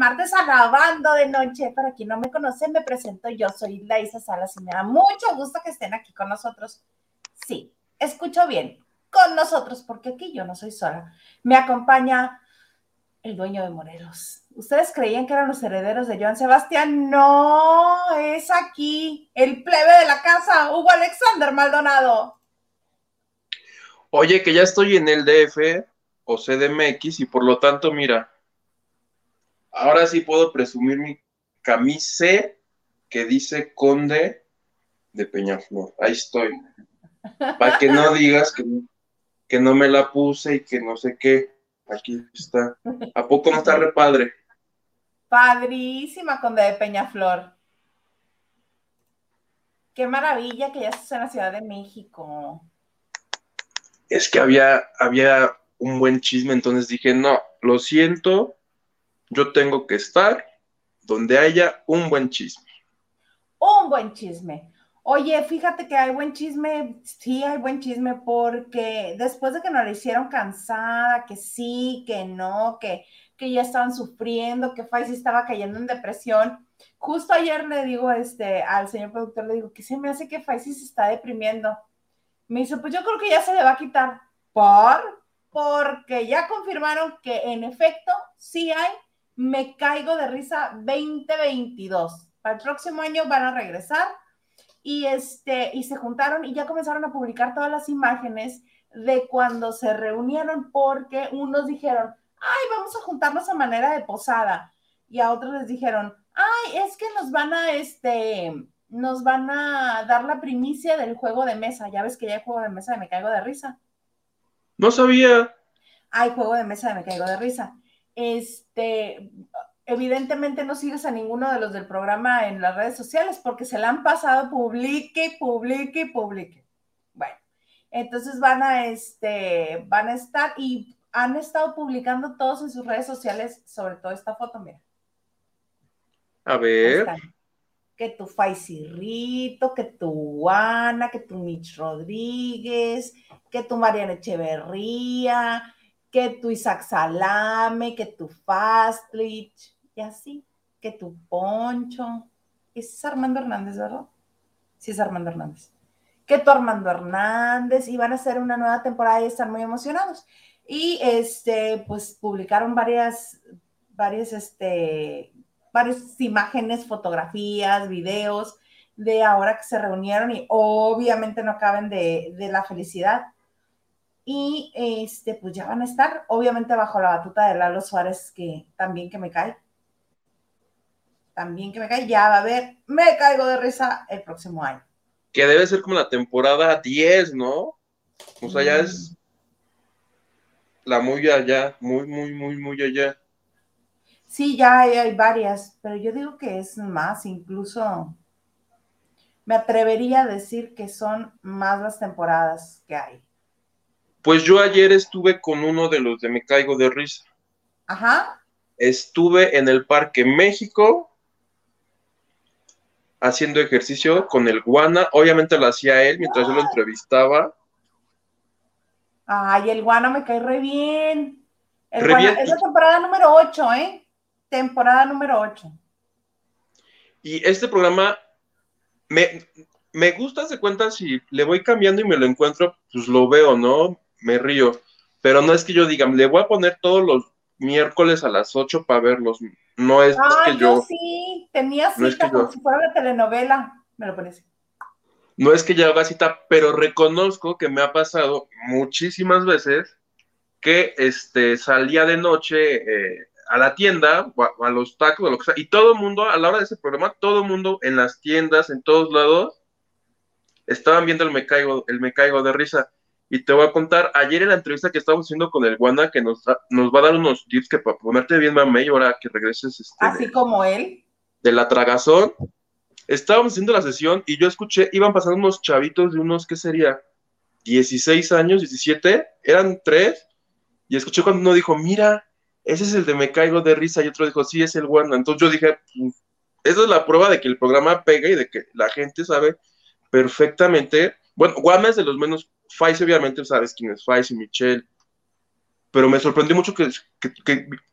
martes a Grabando de Noche. Para quien no me conoce, me presento yo, soy Laisa Salas y me da mucho gusto que estén aquí con nosotros. Sí, escucho bien, con nosotros, porque aquí yo no soy sola. Me acompaña el dueño de Morelos. ¿Ustedes creían que eran los herederos de Joan Sebastián? No, es aquí, el plebe de la casa, Hugo Alexander Maldonado. Oye, que ya estoy en el DF o CDMX y por lo tanto, mira, ahora sí puedo presumir mi camisa que dice Conde de Peñaflor. Ahí estoy. Para que no digas que, que no me la puse y que no sé qué. Aquí está. ¿A poco no está re padre? Padrísima, Conde de Peñaflor. Qué maravilla que ya estás en la Ciudad de México. Es que había, había un buen chisme, entonces dije, no, lo siento, yo tengo que estar donde haya un buen chisme. Un buen chisme. Oye, fíjate que hay buen chisme, sí hay buen chisme, porque después de que nos la hicieron cansada, que sí, que no, que, que ya estaban sufriendo, que Faisy estaba cayendo en depresión, justo ayer le digo este, al señor productor, le digo, que se me hace que Faisy se está deprimiendo. Me dice, pues yo creo que ya se le va a quitar. ¿Por? Porque ya confirmaron que en efecto sí hay Me Caigo de Risa 2022. Para el próximo año van a regresar y, este, y se juntaron y ya comenzaron a publicar todas las imágenes de cuando se reunieron porque unos dijeron, ay, vamos a juntarnos a manera de posada y a otros les dijeron, ay, es que nos van a, este, nos van a dar la primicia del juego de mesa. Ya ves que ya hay juego de mesa de Me Caigo de Risa. No sabía. Hay juego de mesa de Me Caigo de Risa. Este, evidentemente no sigues a ninguno de los del programa en las redes sociales porque se la han pasado publique, publique, publique. Bueno, entonces van a, este, van a estar y han estado publicando todos en sus redes sociales, sobre todo esta foto, mira. A ver. Que tu Faisirrito, que tu Ana, que tu Mitch Rodríguez, que tu Mariana Echeverría, que tu Isaac Salame, que tu Fastlich, y así, que tu Poncho. Ese es Armando Hernández, ¿verdad? Sí, es Armando Hernández. Que tu Armando Hernández, y van a hacer una nueva temporada y están muy emocionados. Y este, pues publicaron varias, varias, este, varias imágenes, fotografías, videos de ahora que se reunieron y obviamente no caben de, de la felicidad y este, pues ya van a estar, obviamente bajo la batuta de Lalo Suárez, que también que me cae. También que me cae, ya va a ver, me caigo de risa el próximo año. Que debe ser como la temporada 10, ¿no? O sea, ya es la muy allá, muy, muy, muy, muy allá. Sí, ya hay, hay varias, pero yo digo que es más, incluso me atrevería a decir que son más las temporadas que hay. Pues yo ayer estuve con uno de los de Me Caigo de Risa. Ajá. Estuve en el Parque México haciendo ejercicio con el Guana. Obviamente lo hacía él mientras yo lo entrevistaba. Ay, el Guana me cae re bien. El Guana, Es la temporada número 8, ¿eh? Temporada número 8. Y este programa me, me gusta, se cuenta, si le voy cambiando y me lo encuentro, pues lo veo, ¿no? Me río. Pero no es que yo diga, le voy a poner todos los miércoles a las 8 para verlos. No es que yo. yo sí, tenía cita como si fuera una telenovela, me lo parece. No es que ya haga cita, pero reconozco que me ha pasado muchísimas veces que este, salía de noche eh, a la tienda a, los tacos o lo que sea, y todo el mundo, a la hora de ese programa, todo el mundo en las tiendas, en todos lados, estaban viendo el me caigo, el me caigo de risa. Y te voy a contar, ayer en la entrevista que estábamos haciendo con el Wanda, que nos, nos va a dar unos tips que para ponerte bien mamey ahora que regreses. Este, Así como él. De la tragazón. Estábamos haciendo la sesión y yo escuché, iban pasando unos chavitos de unos, ¿qué sería? 16 años, 17, eran tres. Y escuché cuando uno dijo, mira, ese es el de Me Caigo de Risa. Y otro dijo, sí, es el Wanda. Entonces yo dije, esa es la prueba de que el programa pega y de que la gente sabe perfectamente. Bueno, Wanda es de los menos Faiz, obviamente, sabes quién es Faiz y Michelle. pero me sorprendió mucho que,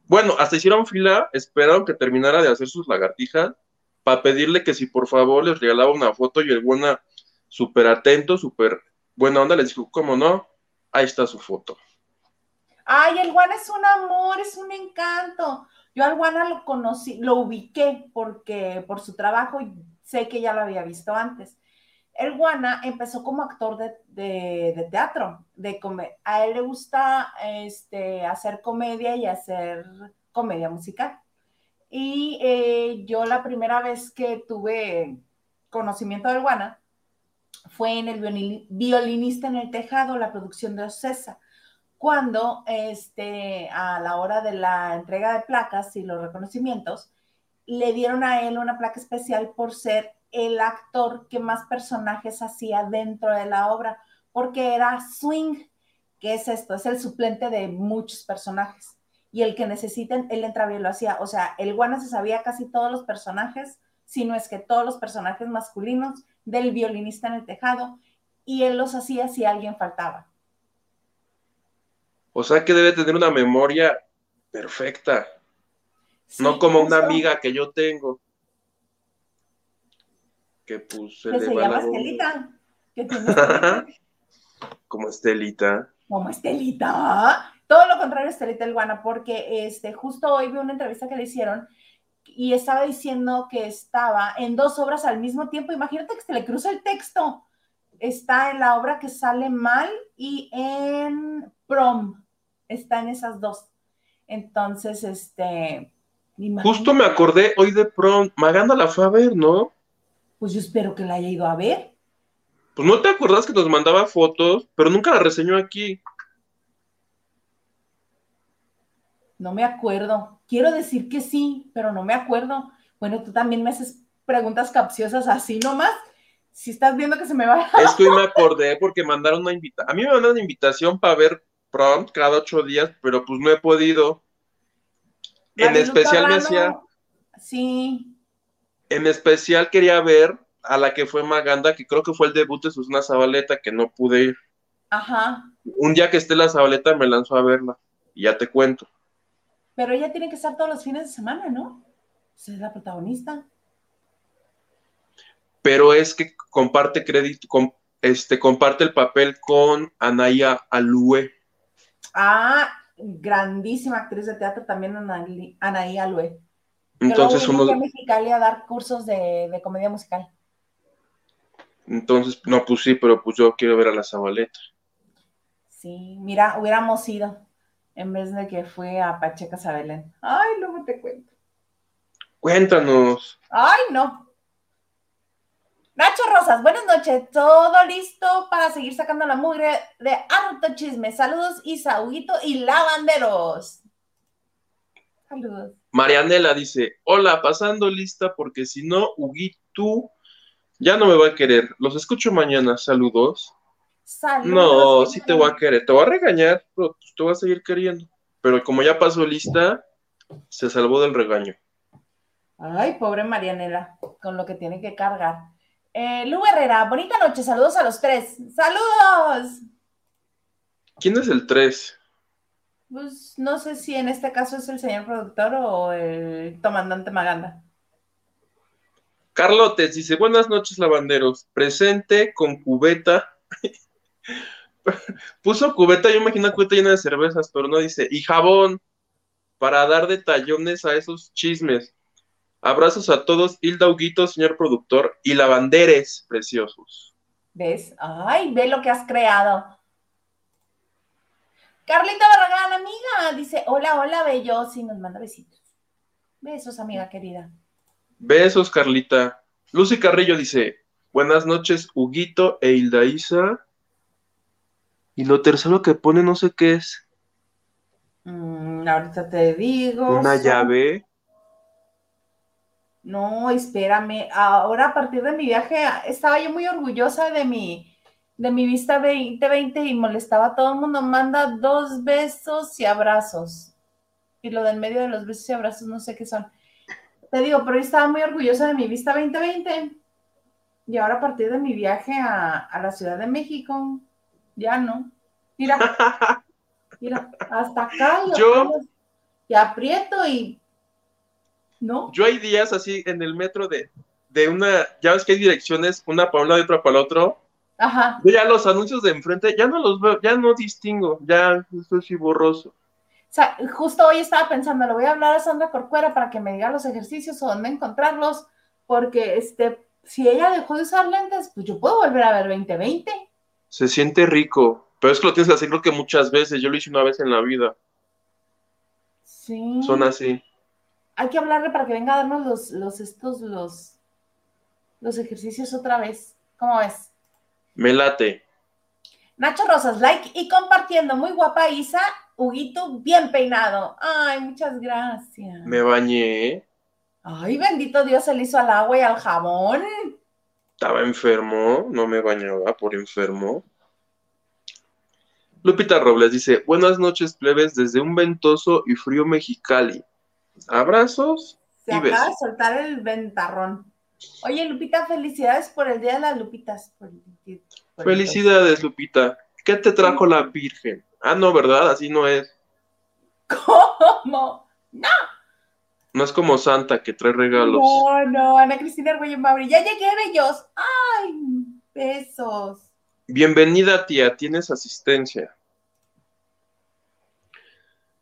bueno, hasta hicieron fila, esperaron que terminara de hacer sus lagartijas para pedirle que si por favor les regalaba una foto y el buena, súper atento, súper buena onda, les dijo, ¿cómo no? Ahí está su foto. Ay, el Guana es un amor, es un encanto. Yo al Guana lo conocí, lo ubiqué porque por su trabajo sé que ya lo había visto antes. El Guana empezó como actor de, teatro, de a él le gusta este, hacer comedia y hacer comedia musical. Y eh, yo la primera vez que tuve conocimiento del Guana fue en el violinista en el tejado, la producción de Ocesa, cuando este, a la hora de la entrega de placas y los reconocimientos, le dieron a él una placa especial por ser el actor que más personajes hacía dentro de la obra, porque era swing, que es esto, es el suplente de muchos personajes. Y el que necesiten, él entraba y lo hacía. O sea, el Guana se sabía casi todos los personajes, si no es que todos los personajes masculinos del violinista en el tejado, y él los hacía si alguien faltaba. O sea que debe tener una memoria perfecta, no como una amiga que yo tengo que puse. Que se llama Estelita. Como Estelita. Como Estelita. Todo lo contrario, Estelita el Guana, porque este, justo hoy vi una entrevista que le hicieron y estaba diciendo que estaba en dos obras al mismo tiempo. Imagínate que se le cruza el texto. Está en la obra que sale mal y en prom. Está en esas dos. Entonces, este. Justo me acordé hoy de prom. Maganda la fue a ver, ¿no? Pues yo espero que la haya ido a ver. Pues no te acuerdas que nos mandaba fotos, pero nunca la reseñó aquí. No me acuerdo. Quiero decir que sí, pero no me acuerdo. Bueno, tú también me haces preguntas capciosas así nomás. Si estás viendo que se me va. Es que hoy me acordé porque mandaron una invitación. A mí me mandaron una invitación para ver Prompt cada ocho días, pero pues no he podido. En especial me hacía. Sí en especial quería ver a la que fue Maganda, que creo que fue el debut de Susana Zabaleta, que no pude ir. Ajá. Un día que esté la Zabaleta me lanzó a verla y ya te cuento. Pero ella tiene que estar todos los fines de semana, ¿no? es la protagonista. Pero es que comparte crédito, este, comparte el papel con Anaya Alue. Ah, grandísima actriz de teatro también, Anaí Alue. Entonces uno... a Mexicali a dar cursos de, comedia musical. Entonces, no, pues sí, pero pues yo quiero ver a la Zabaleta. Sí, mira, hubiéramos ido en vez de que fue a Pacheca Sabelén. Ay, luego te cuento. Cuéntanos. Ay, no. Nacho Rosas, buenas noches. Todo listo para seguir sacando la mugre de harto chisme. Saludos, Isaúito y lavanderos. Saludos. Marianela dice, hola, pasando lista porque si no, tú ya no me va a querer. Los escucho mañana, saludos. Saludos. No, sí te voy a querer, te voy a regañar, pero pues, te voy a seguir queriendo. Pero como ya pasó lista, se salvó del regaño. Ay, pobre Marianela, con lo que tiene que cargar. Eh, Lu Herrera, bonita noche, saludos a los tres. ¡Saludos! ¿Quién es el tres? Pues no sé si en este caso es el señor productor o el comandante Maganda. Carlotes dice, buenas noches lavanderos, presente con cubeta. Puso cubeta, yo imagino cubeta llena de cervezas, pero no dice, y jabón, para dar detallones a esos chismes. Abrazos a todos, Hilda Huguito, señor productor, y lavanderes preciosos. ¿Ves? Ay, ve lo que has creado. Carlita Barragán, amiga, dice, hola, hola, bellos, y nos manda besitos. Besos, amiga querida. Besos, Carlita. Lucy Carrillo dice, buenas noches, Huguito e Hilda Isa. Y lo tercero que pone no sé qué es. Mm, ahorita te digo. Una llave. No, espérame. Ahora a partir de mi viaje estaba yo muy orgullosa de mi de mi vista 2020 y molestaba a todo el mundo. Manda dos besos y abrazos. Y lo del medio de los besos y abrazos no sé qué son. Te digo, pero yo estaba muy orgullosa de mi vista 2020. Y ahora a partir de mi viaje a, la Ciudad de México, ya no. Mira. Mira, hasta acá. y Yo- Y aprieto y. ¿No? Yo hay días así en el metro de, de una, ya ves que hay direcciones, una para un lado y otra para el otro. Ajá. Yo ya los anuncios de enfrente, ya no los veo, ya no distingo, ya estoy borroso. O sea, justo hoy estaba pensando, le voy a hablar a Sandra Corcuera para que me diga los ejercicios o dónde encontrarlos, porque este, si ella dejó de usar lentes, pues yo puedo volver a ver 2020. Se siente rico, pero es que lo tienes que hacer creo que muchas veces, yo lo hice una vez en la vida, Sí. son así. Hay que hablarle para que venga a darnos los, los estos, los, los ejercicios otra vez. ¿Cómo ves? Me late. Nacho Rosas, like y compartiendo. Muy guapa Isa. Huguito, bien peinado. Ay, muchas gracias. Me bañé. Ay, bendito Dios, se le hizo al agua y al jabón. estaba enfermo, no me bañaba por enfermo. Lupita Robles dice, buenas noches plebes desde un ventoso y frío Mexicali. Abrazos Se Y acaba de soltar el ventarrón. Oye, Lupita, felicidades por el Día de las Lupitas. Por- por- Felicidades, Lupita. ¿Qué te trajo la Virgen? Ah, no, ¿verdad? Así no es. ¿Cómo? No es como Santa que trae regalos. No, no, Ana Cristina Argüello Mauri. Ya llegué, bellos. Ay, besos. Bienvenida, tía. Tienes asistencia.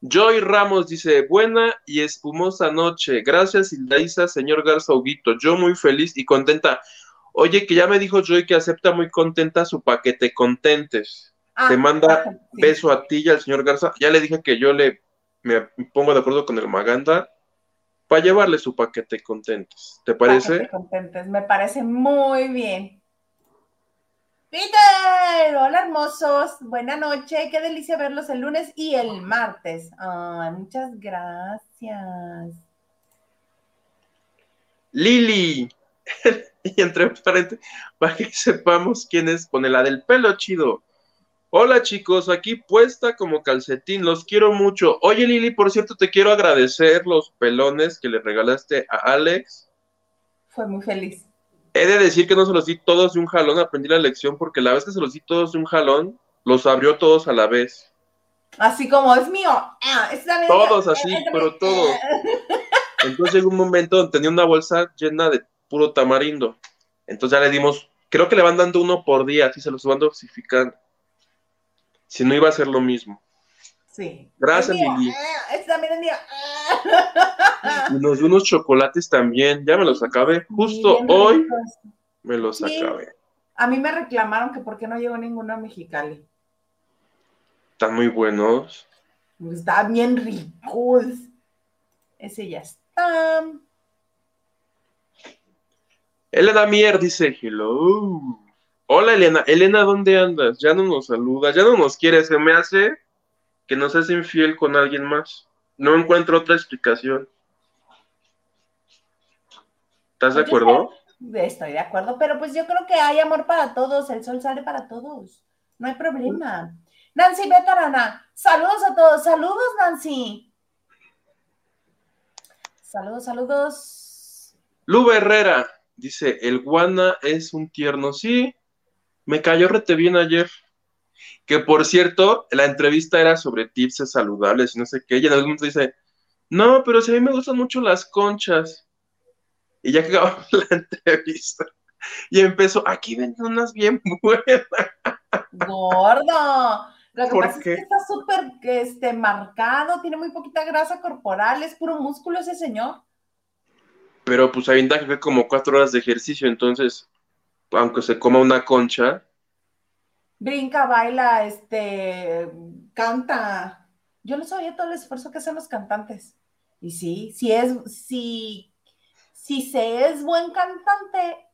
Joy Ramos dice, buena y espumosa noche. Gracias, Hildaísa, señor Garza Huguito. Yo muy feliz y contenta. Oye, que ya me dijo Joy que acepta muy contenta su paquete contentes. Ah, Te manda sí. beso a ti y al señor Garza. Ya le dije que yo le me pongo de acuerdo con el Maganda para llevarle su paquete contentes. ¿Te parece? te contentes. Me parece muy bien. Peter, hola hermosos, buena noche, qué delicia verlos el lunes y el martes. Ay, muchas gracias. Lili. y entre paréntesis, para que sepamos quién es, pone la del pelo chido. Hola chicos, aquí puesta como calcetín, los quiero mucho. Oye Lili, por cierto, te quiero agradecer los pelones que le regalaste a Alex. Fue muy feliz. He de decir que no se los di todos de un jalón, aprendí la lección porque la vez que se los di todos de un jalón, los abrió todos a la vez. Así como es mío. Ah, es Todos así, pero todos. Entonces llegó un momento donde tenía una bolsa llena de puro tamarindo. Entonces ya le dimos, creo que le van dando uno por día, así se los van dosificando. Si no iba a ser lo mismo. Sí. Gracias. Lili. Ah, Este también es mío. Ah. Y nos dio unos chocolates también, ya me los acabé. Justo Bien hoy ricos. me los Sí. acabé. A mí me reclamaron que por qué no llegó ninguno a Mexicali. Están muy buenos. Pues, Está bien ricos. Ese ya está. Elena Mier dice, hello. Hola Elena, Elena, ¿dónde andas? Ya no nos saluda, ya no nos quiere, se me hace que nos es infiel con alguien más. No encuentro otra explicación. ¿Estás de Oye, acuerdo? Estoy de acuerdo, pero pues yo creo que hay amor para todos, el sol sale para todos, no hay problema. Nancy Betarana, saludos a todos, saludos Nancy. Saludos, saludos. Lu Herrera dice, el guana es un tierno. Sí, me cayó rete bien ayer. Que por cierto, la entrevista era sobre tips saludables y no sé qué. Y en algún momento dice, no, pero si a mí me gustan mucho las conchas. Y ya que acabamos la entrevista. Y empezó, aquí venden unas bien buenas. Gordo. Lo que ¿Por pasa qué? es que está súper este, marcado, tiene muy poquita grasa corporal, es puro músculo ese señor. Pero pues ahí que fue como cuatro horas de ejercicio, entonces, aunque se coma una concha, Brinca, baila, este, canta. Yo no sabía todo el esfuerzo que hacen los cantantes. Y sí, si es, si, si se es buen cantante,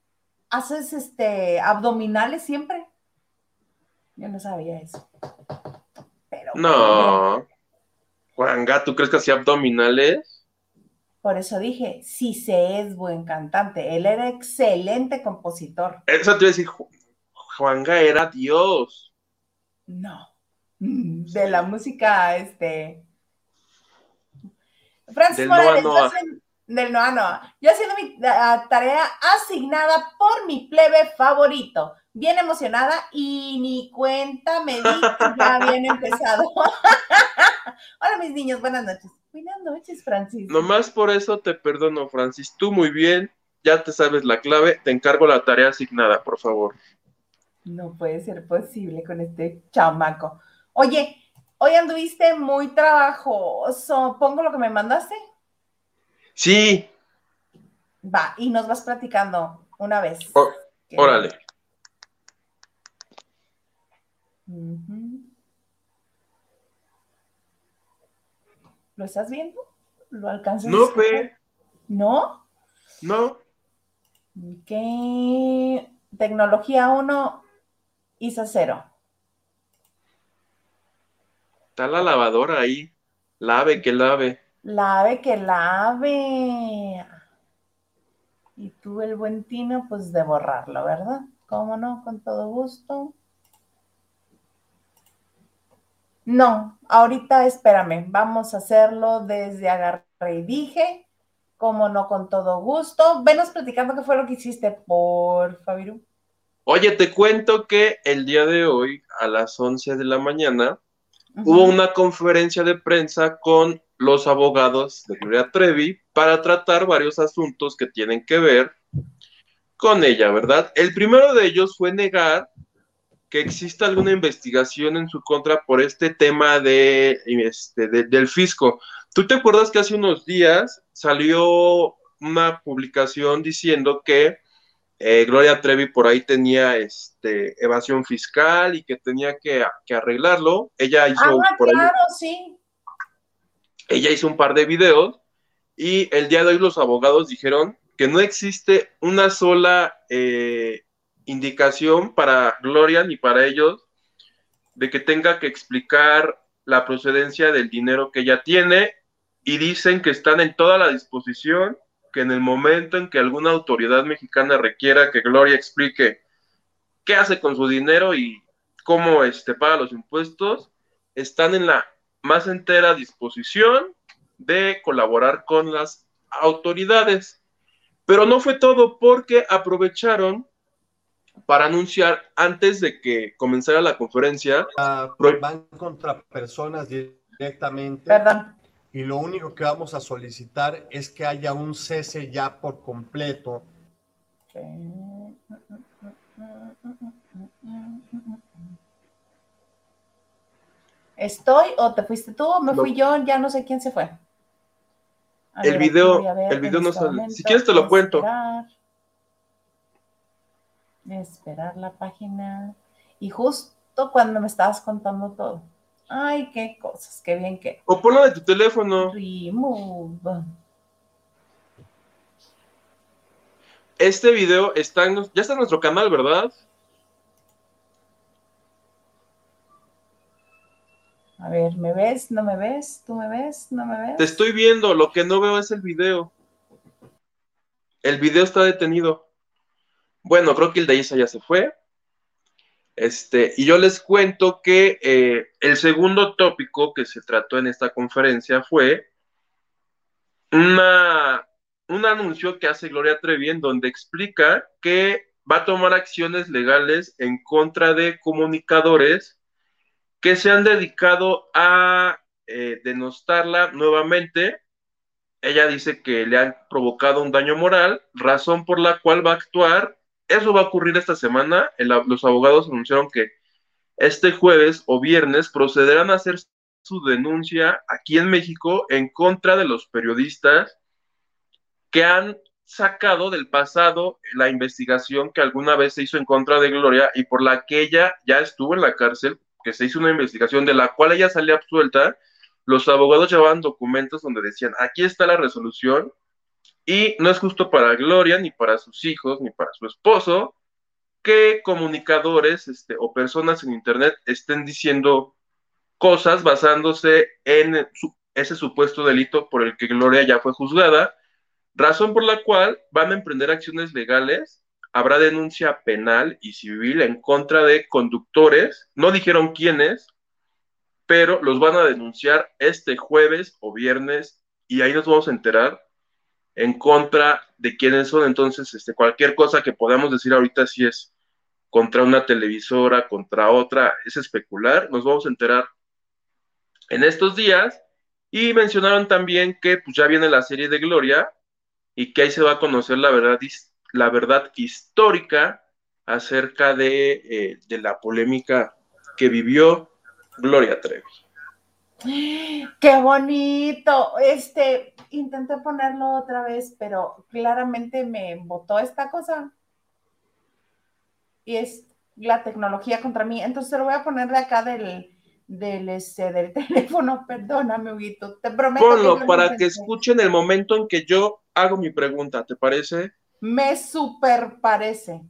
haces este abdominales siempre. Yo no sabía eso. Pero no. Juanga, ¿tú crees que hacía abdominales? por eso dije, si se es buen cantante. Él era excelente compositor. Eso te iba a decir, Juanga era Dios. No. Mm, De la música, este. Francis Del Morales, Noa Noa. haciendo- del Noa Noa. Yo haciendo mi tarea asignada por mi plebe favorito. bien emocionada y ni cuenta me di que ya habían empezado. Hola mis niños, buenas noches. Buenas noches, Francis. Nomás por eso te perdono, Francis. Tú muy bien, ya te sabes la clave, te encargo la tarea asignada, por favor. No puede ser posible con este chamaco. Oye, hoy anduviste muy trabajoso. ¿Pongo lo que me mandaste? Sí. Va, y nos vas platicando una vez. órale. ¿Lo estás viendo? ¿Lo alcanzas? No, fe. ¿No? No. Ok. Tecnología 1, ISA 0. Está la lavadora ahí. Lave que lave. Lave que lave. Y tú, el buen tino, pues de borrarlo, ¿verdad? ¿Cómo no? Con todo gusto. No, ahorita espérame, vamos a hacerlo desde agarré y dije, como no con todo gusto. Venos platicando qué fue lo que hiciste, por Fabiru. Oye, te cuento que el día de hoy, a las 11 de la mañana, hubo una conferencia de prensa con los abogados de Gloria Trevi para tratar varios asuntos que tienen que ver con ella, ¿verdad? El primero de ellos fue negar que exista alguna investigación en su contra por este tema de, este, del fisco. ¿Tú te acuerdas que hace unos días salió una publicación diciendo que eh, Gloria Trevi por ahí tenía este, evasión fiscal y que tenía que, arreglarlo? Ella hizo ah, claro, sí. Ella hizo un par de videos y el día de hoy los abogados dijeron que no existe una sola eh, indicación para Gloria ni para ellos de que tenga que explicar la procedencia del dinero que ella tiene y dicen que están en toda la disposición que en el momento en que alguna autoridad mexicana requiera que Gloria explique qué hace con su dinero y cómo este, paga los impuestos, están en la más entera disposición de colaborar con las autoridades. Pero no fue todo porque aprovecharon para anunciar antes de que comenzara la conferencia. Ah, van contra personas directamente. Perdón. Y lo único que vamos a solicitar es que haya un cese ya por completo. ¿Estoy o te fuiste tú o me fui yo? Ya no sé quién se fue. el video, el video no este sale. Si quieres te lo cuento esperar la página. Y justo cuando me estabas contando todo. Ay, qué cosas, qué bien que. O ponlo de tu teléfono. Remove. Este video está en, ya está en nuestro canal, ¿verdad? A ver, ¿me ves? ¿No me ves? ¿Tú me ves? ¿No me ves? Te estoy viendo, lo que no veo es el video. El video está detenido. Bueno, creo que el de Isa ya se fue. Este, y yo les cuento que eh, el segundo tópico que se trató en esta conferencia fue un anuncio que hace Gloria Trevi en donde explica que va a tomar acciones legales en contra de comunicadores que se han dedicado a eh, denostarla nuevamente. Ella dice que le han provocado un daño moral, razón por la cual va a actuar eso va a ocurrir esta semana. los abogados anunciaron que este jueves o viernes procederán a hacer su denuncia aquí en México en contra de los periodistas que han sacado del pasado la investigación que alguna vez se hizo en contra de Gloria y por la que ella ya estuvo en la cárcel, que se hizo una investigación de la cual ella salió absuelta. Los abogados llevaban documentos donde decían, aquí está la resolución, y no es justo para Gloria, ni para sus hijos, ni para su esposo, que comunicadores este, o personas en Internet estén diciendo cosas basándose en ese supuesto delito por el que Gloria ya fue juzgada, razón por la cual van a emprender acciones legales, habrá denuncia penal y civil en contra de conductores, no dijeron quiénes, pero los van a denunciar este jueves o viernes y ahí nos vamos a enterar en contra de quiénes son. Entonces, este, cualquier cosa que podamos decir ahorita sí es contra una televisora, contra otra, es especular, nos vamos a enterar en estos días. Y mencionaron también que pues, ya viene la serie de Gloria y que ahí se va a conocer la verdad, la verdad histórica acerca de, eh, de la polémica que vivió Gloria Trevi. Qué bonito. Este, intenté ponerlo otra vez, pero claramente me botó esta cosa. Y es la tecnología contra mí. Entonces lo voy a poner de acá del, del, este, del teléfono. Perdóname, Huguito. Te prometo. Ponlo para que escuchen el momento en que yo hago mi pregunta. ¿Te parece? Me super parece.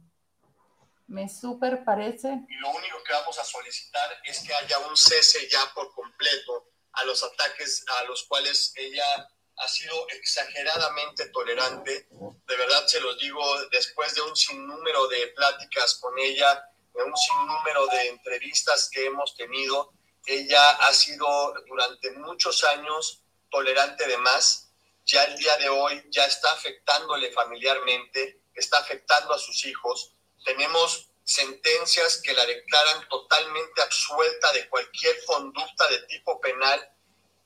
Me super parece. Y lo único que vamos a solicitar es que haya un cese ya por completo a los ataques a los cuales ella ha sido exageradamente tolerante. De verdad se los digo, después de un sinnúmero de pláticas con ella, de un sinnúmero de entrevistas que hemos tenido, ella ha sido durante muchos años tolerante de más. Ya el día de hoy ya está afectándole familiarmente, está afectando a sus hijos. Tenemos sentencias que la declaran totalmente absuelta de cualquier conducta de tipo penal,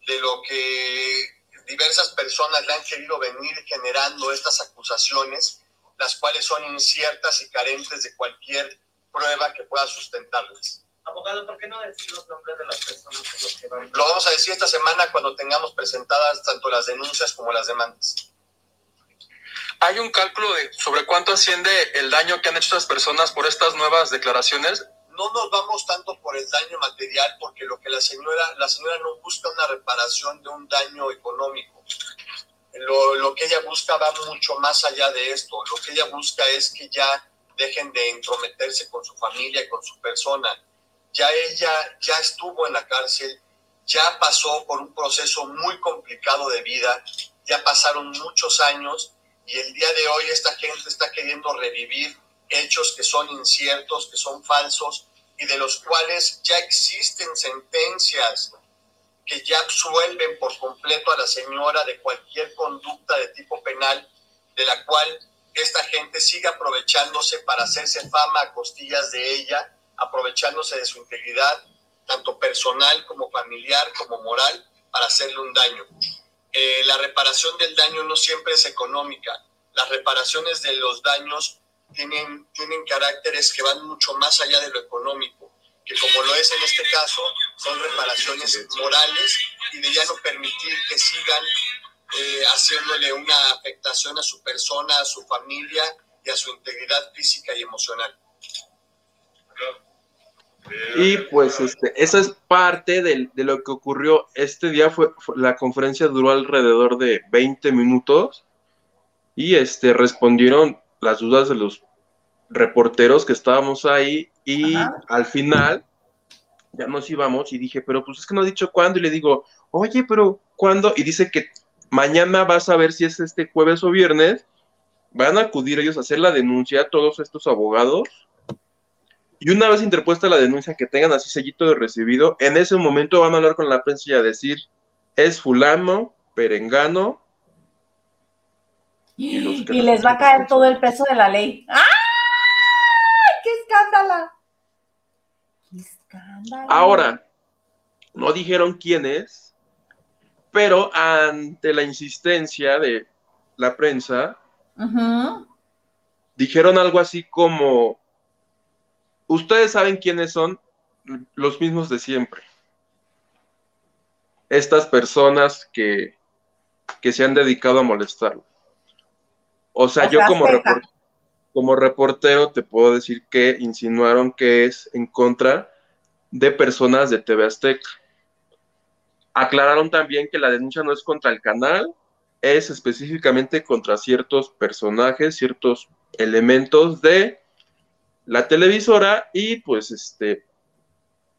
de lo que diversas personas le han querido venir generando estas acusaciones, las cuales son inciertas y carentes de cualquier prueba que pueda sustentarlas. Abogado, ¿por qué no decir los nombres de las personas que van? Lo vamos a decir esta semana cuando tengamos presentadas tanto las denuncias como las demandas. ¿Hay un cálculo de sobre cuánto asciende el daño que han hecho estas personas por estas nuevas declaraciones? No nos vamos tanto por el daño material, porque lo que la señora, la señora no busca una reparación de un daño económico. Lo, lo que ella busca va mucho más allá de esto. Lo que ella busca es que ya dejen de entrometerse con su familia y con su persona. Ya ella ya estuvo en la cárcel, ya pasó por un proceso muy complicado de vida, ya pasaron muchos años y el día de hoy esta gente está queriendo revivir hechos que son inciertos, que son falsos y de los cuales ya existen sentencias que ya absuelven por completo a la señora de cualquier conducta de tipo penal, de la cual esta gente sigue aprovechándose para hacerse fama a costillas de ella, aprovechándose de su integridad, tanto personal como familiar, como moral, para hacerle un daño. Eh, la reparación del daño no siempre es económica. Las reparaciones de los daños tienen, tienen caracteres que van mucho más allá de lo económico, que como lo es en este caso, son reparaciones morales y de ya no permitir que sigan eh, haciéndole una afectación a su persona, a su familia y a su integridad física y emocional. Y pues este, esa es parte de, de lo que ocurrió este día. Fue, la conferencia duró alrededor de 20 minutos y este, respondieron las dudas de los reporteros que estábamos ahí y al final ya nos íbamos y dije, pero pues es que no ha dicho cuándo y le digo, oye, pero ¿cuándo? Y dice que mañana vas a ver si es este jueves o viernes, van a acudir ellos a hacer la denuncia, todos estos abogados, y una vez interpuesta la denuncia que tengan así sellito de recibido, en ese momento van a hablar con la prensa y a decir, es fulano, perengano. Y, les va a caer todo el peso de la ley. ¡Ay! ¡Qué escándalo! ¡Qué escándalo! Ahora, no dijeron quién es, pero ante la insistencia de la prensa, dijeron algo así como, ustedes saben quiénes son los mismos de siempre. Estas personas que, que se han dedicado a molestarlo. O sea, yo como, como reportero te puedo decir que insinuaron que es en contra de personas de TV Azteca. Aclararon también que la denuncia no es contra el canal, es específicamente contra ciertos personajes, ciertos elementos de la televisora y pues este,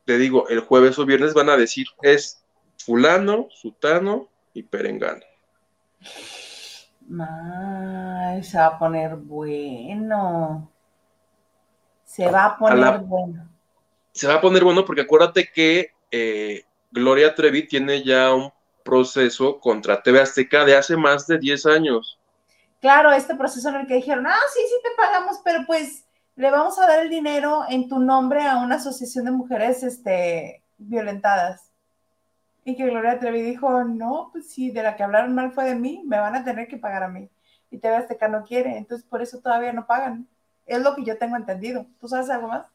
te digo, el jueves o viernes van a decir es fulano, sutano y perengano. se va a poner bueno. Se va a poner bueno. Se va a poner bueno porque acuérdate que eh, Gloria Trevi tiene ya un proceso contra TV Azteca de hace más de 10 años. Claro, este proceso en el que dijeron, ah, sí, sí te pagamos, pero pues le vamos a dar el dinero en tu nombre a una asociación de mujeres este, violentadas. Y que Gloria Trevi dijo, no, pues si de la que hablaron mal fue de mí, me van a tener que pagar a mí. Y TV Azteca no quiere, entonces por eso todavía no pagan. Es lo que yo tengo entendido. ¿Tú sabes algo más?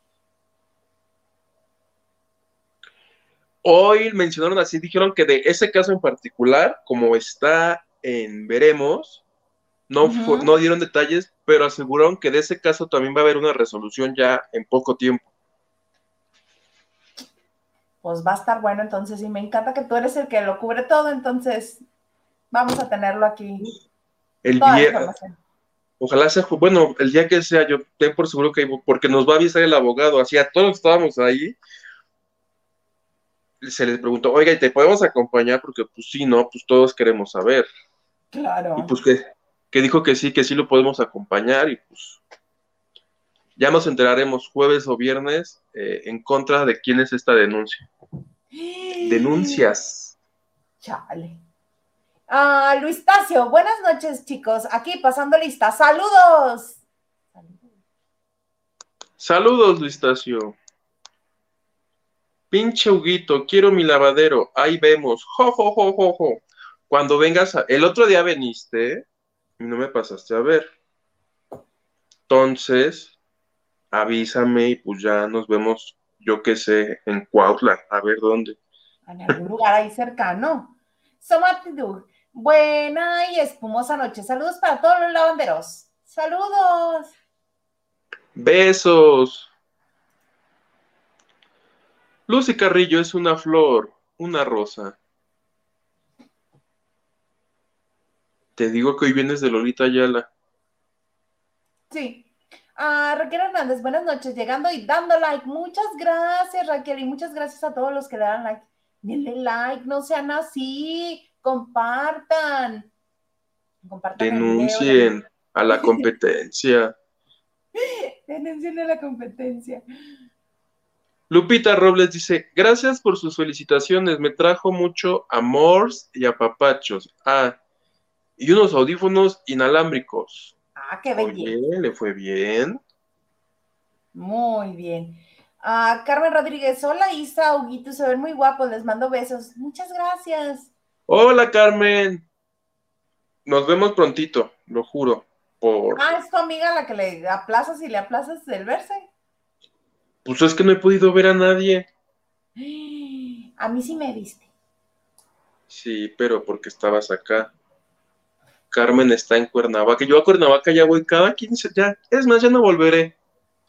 Hoy mencionaron así, dijeron que de ese caso en particular, como está en Veremos, no, no dieron detalles, pero aseguraron que de ese caso también va a haber una resolución ya en poco tiempo. Pues va a estar bueno entonces, y me encanta que tú eres el que lo cubre todo, entonces vamos a tenerlo aquí. El día, ojalá sea, bueno, el día que sea, yo ten por seguro que, porque nos va a avisar el abogado, así a todos estábamos ahí, se les preguntó, oiga, ¿y te podemos acompañar? Porque pues sí, no, pues todos queremos saber. Claro. Y pues que, que dijo que sí, que sí lo podemos acompañar y pues ya nos enteraremos jueves o viernes eh, en contra de quién es esta denuncia. Denuncias. Chale. Ah, Luis Tacio, buenas noches, chicos. Aquí pasando lista. ¡Saludos! Saludos, Luis Tacio. Pinche Huguito, quiero mi lavadero. Ahí vemos. Jo, jo, jo, jo, jo. Cuando vengas, a... el otro día veniste y no me pasaste a ver. Entonces, avísame y pues ya nos vemos, yo qué sé, en Cuautla, a ver dónde. En algún lugar ahí cercano. Somatitud. Buena y espumosa noche. Saludos para todos los lavanderos. Saludos. Besos. Lucy Carrillo es una flor, una rosa. Te digo que hoy vienes de Lolita Ayala. Sí. Ah, Raquel Hernández, buenas noches, llegando y dando like. Muchas gracias, Raquel, y muchas gracias a todos los que le dan like. Denle like, no sean así, compartan. compartan Denuncien a la competencia. Denuncien a la competencia. Lupita Robles dice, gracias por sus felicitaciones, me trajo mucho amor y apapachos. Ah, y unos audífonos inalámbricos. Ah, qué belleza. le fue bien. Muy bien. Ah, Carmen Rodríguez, hola Isa, Huguito, se ven muy guapos, les mando besos. Muchas gracias. Hola Carmen. Nos vemos prontito, lo juro. Por... Ah, es tu amiga la que le aplazas y le aplazas el verse. Pues es que no he podido ver a nadie. A mí sí me viste. Sí, pero porque estabas acá. Carmen está en Cuernavaca. Yo a Cuernavaca ya voy cada 15, ya. Es más, ya no volveré.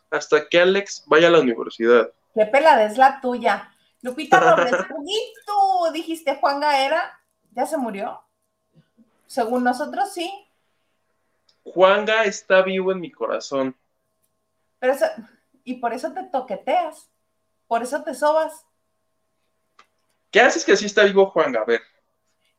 Hasta que Alex vaya a la universidad. Qué pelada es la tuya. Lupita Robles, tú dijiste Juan Gaera, ¿ya se murió? Según nosotros, sí. Juanga está vivo en mi corazón. Pero eso, y por eso te toqueteas, por eso te sobas. ¿Qué haces que así está vivo Juan? A ver.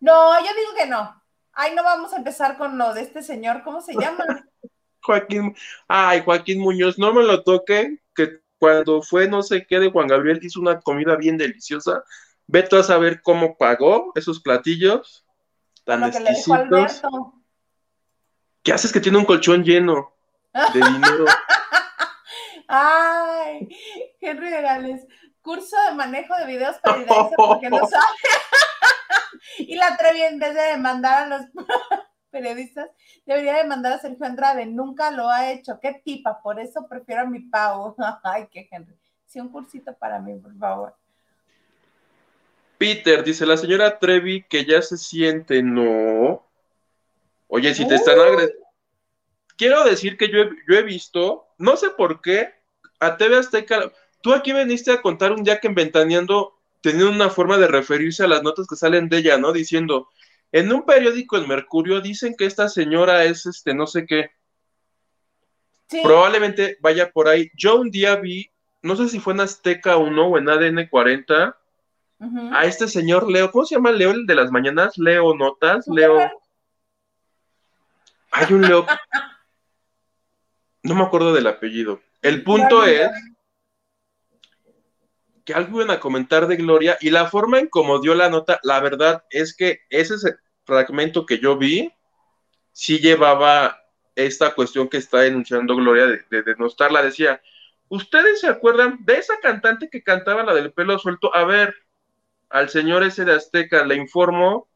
No, yo digo que no. Ay, no vamos a empezar con lo de este señor, ¿cómo se llama? Joaquín, ay, Joaquín Muñoz, no me lo toque, que cuando fue no sé qué de Juan Gabriel hizo una comida bien deliciosa. Vete a saber cómo pagó esos platillos tan lo exquisitos. ¿Qué haces que tiene un colchón lleno de dinero? Ay, Henry Gales, curso de manejo de videos periodistas porque no sabe. y la Trevi, en vez de demandar a los periodistas, debería demandar a Sergio Andrade. Nunca lo ha hecho. Qué tipa, por eso prefiero a mi pavo. Ay, qué Henry. Sí, un cursito para mí, por favor. Peter, dice la señora Trevi que ya se siente, no. Oye, si te están agrediendo. Quiero decir que yo yo he visto, no sé por qué, a TV Azteca, tú aquí veniste a contar un día que en Ventaneando tenía una forma de referirse a las notas que salen de ella, ¿no? Diciendo, en un periódico en Mercurio dicen que esta señora es este no sé qué. Probablemente vaya por ahí. Yo un día vi, no sé si fue en Azteca 1 o en ADN 40, a este señor Leo, ¿cómo se llama Leo el de las mañanas? Leo Notas, Leo. Hay un Leo. No me acuerdo del apellido. El punto es que algo iban a comentar de Gloria y la forma en cómo dio la nota, la verdad es que ese fragmento que yo vi sí llevaba esta cuestión que está denunciando Gloria de, de denostarla. Decía, ¿ustedes se acuerdan de esa cantante que cantaba la del pelo suelto? A ver, al señor ese de Azteca le informo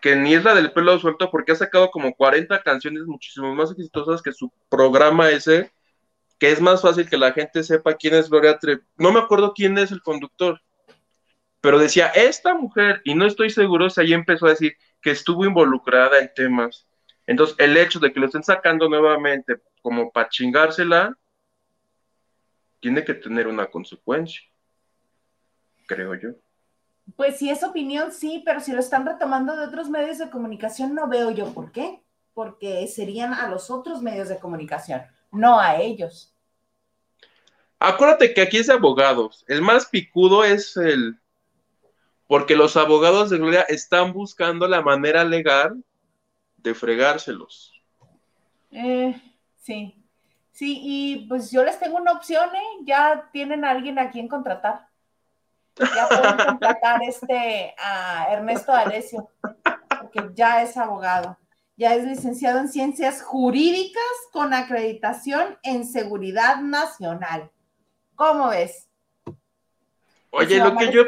que ni es la del pelo suelto porque ha sacado como 40 canciones muchísimo más exitosas que su programa ese, que es más fácil que la gente sepa quién es Gloria Trevi. No me acuerdo quién es el conductor, pero decía, esta mujer, y no estoy seguro si ahí empezó a decir que estuvo involucrada en temas. Entonces, el hecho de que lo estén sacando nuevamente como para chingársela, tiene que tener una consecuencia, creo yo. Pues si es opinión, sí, pero si lo están retomando de otros medios de comunicación, no veo yo por qué. Porque serían a los otros medios de comunicación, no a ellos. Acuérdate que aquí es de abogados. El más picudo es el. Porque los abogados de Gloria están buscando la manera legal de fregárselos. Eh, sí. Sí, y pues yo les tengo una opción, ¿eh? Ya tienen a alguien a quien contratar ya pueden contratar este, a Ernesto D'Alessio, porque ya es abogado, ya es licenciado en ciencias jurídicas con acreditación en seguridad nacional. ¿Cómo ves? Oye, lo que yo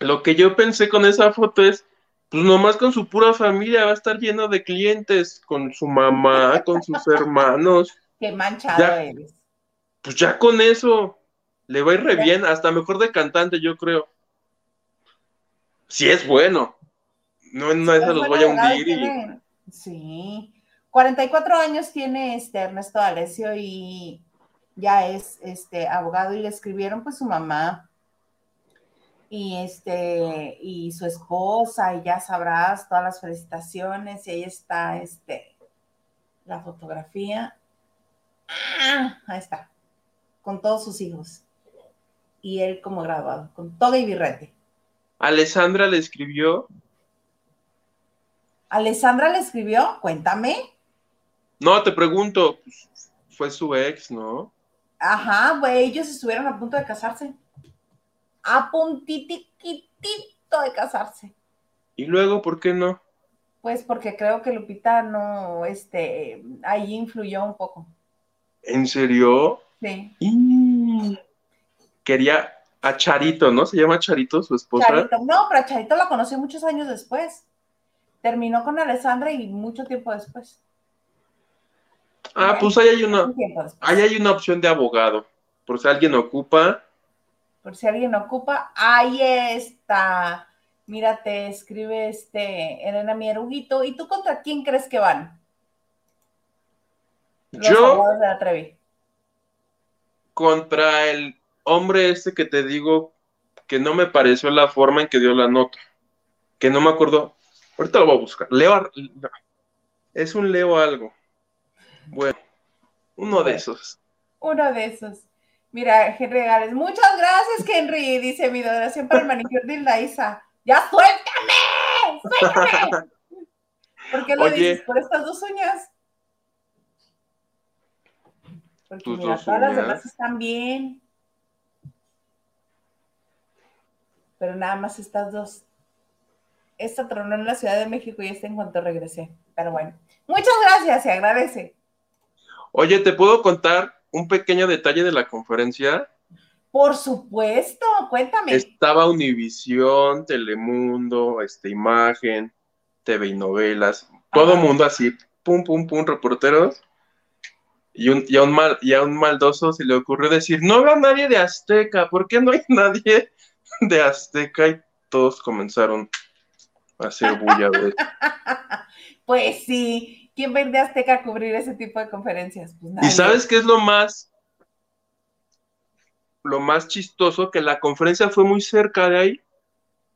lo que yo pensé con esa foto es, pues nomás con su pura familia va a estar lleno de clientes, con su mamá, con sus hermanos. Qué manchado eres. Pues ya con eso. Le va a ir re bien, hasta mejor de cantante, yo creo. Si es bueno. No una de los voy a hundir. Sí. 44 años tiene este Ernesto Alessio y ya es este abogado y le escribieron pues su mamá y este y su esposa y ya sabrás todas las felicitaciones y ahí está este la fotografía ah, ahí está con todos sus hijos y él como graduado, con todo y birrete. ¿Alessandra le escribió? ¿Alessandra le escribió? Cuéntame. No, te pregunto, fue su ex, ¿no? Ajá, güey, ellos estuvieron a punto de casarse. A puntitiquitito de casarse. ¿Y luego por qué no? Pues porque creo que Lupita no, este, ahí influyó un poco. ¿En serio? Sí quería a Charito, ¿no? Se llama Charito, su esposa. Charito, no, pero a Charito la conocí muchos años después. Terminó con Alessandra y mucho tiempo después. Ah, pues ahí hay una, ahí hay una opción de abogado, por si alguien ocupa. Por si alguien ocupa, ahí está. Mira, te escribe este Elena Mieruguito. ¿Y tú contra quién crees que van? Yo. Contra el hombre este que te digo que no me pareció la forma en que dio la nota, que no me acuerdo, ahorita lo voy a buscar, Leo, es un Leo algo, bueno, uno de esos. Uno de esos. Mira, Henry Gales, muchas gracias, Henry, dice mi donación para el manicure de Isa. ¡Ya suéltame! ¡Suéltame! ¿Por qué lo dices? ¿Por estas dos uñas? Porque mira, todas las demás están bien. pero nada más estas dos. Esta tronó en la Ciudad de México y esta en cuanto regresé. Pero bueno, muchas gracias, se agradece. Oye, ¿te puedo contar un pequeño detalle de la conferencia? Por supuesto, cuéntame. Estaba Univisión, Telemundo, este, Imagen, TV y novelas, todo mundo así, pum, pum, pum, reporteros. Y, un, y, a un mal, y a un maldoso se le ocurrió decir, no veo a nadie de Azteca, ¿por qué no hay nadie de Azteca y todos comenzaron hacer bulla. pues sí, ¿quién va a Azteca a cubrir ese tipo de conferencias? Pues ¿Y sabes qué es lo más, lo más chistoso? Que la conferencia fue muy cerca de ahí.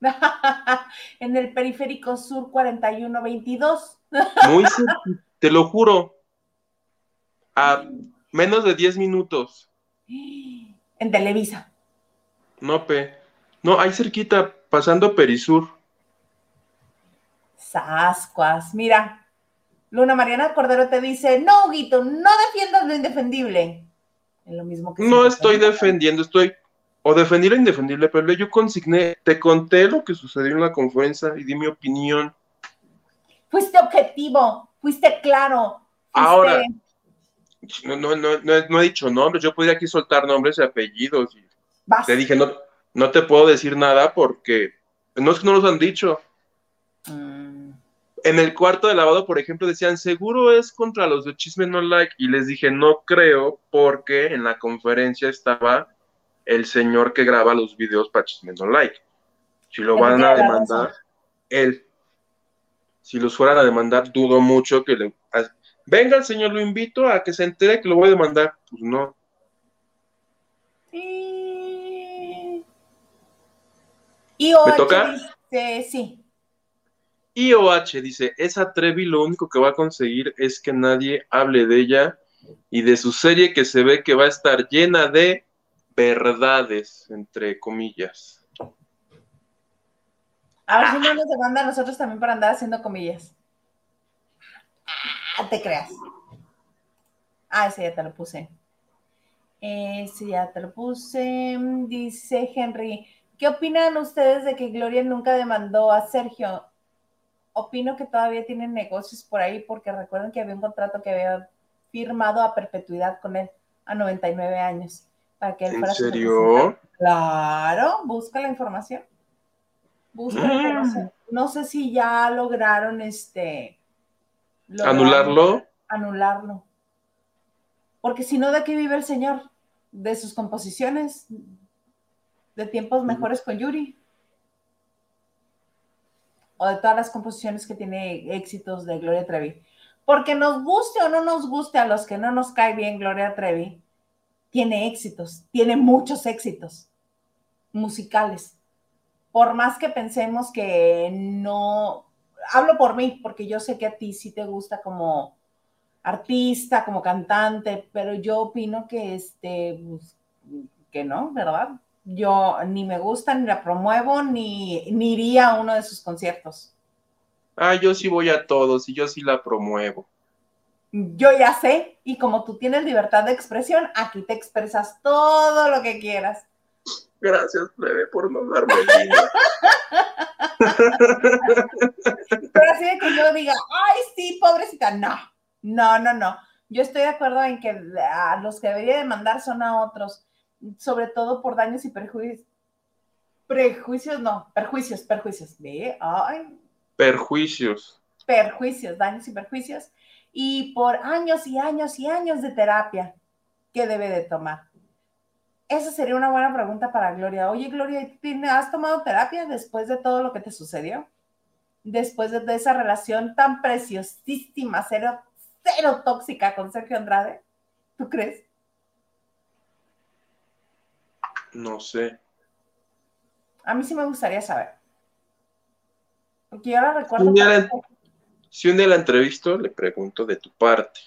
en el periférico sur 4122. muy cerca, te lo juro. A menos de 10 minutos. En Televisa. No, pe. No, ahí cerquita, pasando Perisur. Sascuas, mira. Luna Mariana Cordero te dice, no, Guito, no defiendas lo indefendible. Es lo mismo que... No estoy defendiendo, estoy... O defender lo indefendible, pero yo consigné, te conté lo que sucedió en la conferencia y di mi opinión. Fuiste objetivo, fuiste claro. Ahora, no, no, no, no, he dicho nombres, yo podría aquí soltar nombres y apellidos. Y te dije, no, no te puedo decir nada porque no es que no los han dicho. Mm. En el cuarto de lavado, por ejemplo, decían, seguro es contra los de Chisme No Like. Y les dije, no creo, porque en la conferencia estaba el señor que graba los videos para Chisme No Like. Si lo van a demandar, él. Si los fueran a demandar, dudo mucho que le. Venga, el señor, lo invito a que se entere que lo voy a demandar. Pues no. Y. IOH ¿Me toca? Dice, sí. IOH dice: Esa Trevi lo único que va a conseguir es que nadie hable de ella y de su serie que se ve que va a estar llena de verdades, entre comillas. A ver si no nos demanda a nosotros también para andar haciendo comillas. Ah, te creas. Ah, ese ya te lo puse. Ese ya te lo puse. Dice Henry, ¿qué opinan ustedes de que Gloria nunca demandó a Sergio? Opino que todavía tienen negocios por ahí porque recuerden que había un contrato que había firmado a perpetuidad con él a 99 años. Para que él ¿En serio? Claro, busca la información. Mm. No sé si ya lograron este. ¿Anularlo? Anularlo. Porque si no, ¿de qué vive el señor? De sus composiciones, de tiempos mejores con Yuri. O de todas las composiciones que tiene éxitos de Gloria Trevi. Porque nos guste o no nos guste a los que no nos cae bien Gloria Trevi, tiene éxitos, tiene muchos éxitos musicales por más que pensemos que no, hablo por mí, porque yo sé que a ti sí te gusta como artista, como cantante, pero yo opino que este, pues, que no, ¿verdad? Yo ni me gusta, ni la promuevo, ni, ni iría a uno de sus conciertos. Ah, yo sí voy a todos y yo sí la promuevo. Yo ya sé, y como tú tienes libertad de expresión, aquí te expresas todo lo que quieras. Gracias, plebe, por no darme Pero así de que yo diga, ay, sí, pobrecita, no, no, no, no. Yo estoy de acuerdo en que a los que debería demandar son a otros, sobre todo por daños y perjuicios. Prejuicios, no, perjuicios, perjuicios. ¿Ve? Ay. Perjuicios. Perjuicios, daños y perjuicios. Y por años y años y años de terapia que debe de tomar. Esa sería una buena pregunta para Gloria. Oye, Gloria, ¿has tomado terapia después de todo lo que te sucedió? Después de, esa relación tan preciosísima, cero, cero tóxica con Sergio Andrade. ¿Tú crees? No sé. A mí sí me gustaría saber. Porque yo ahora recuerdo. Si un día la entrevisto, le pregunto de tu parte.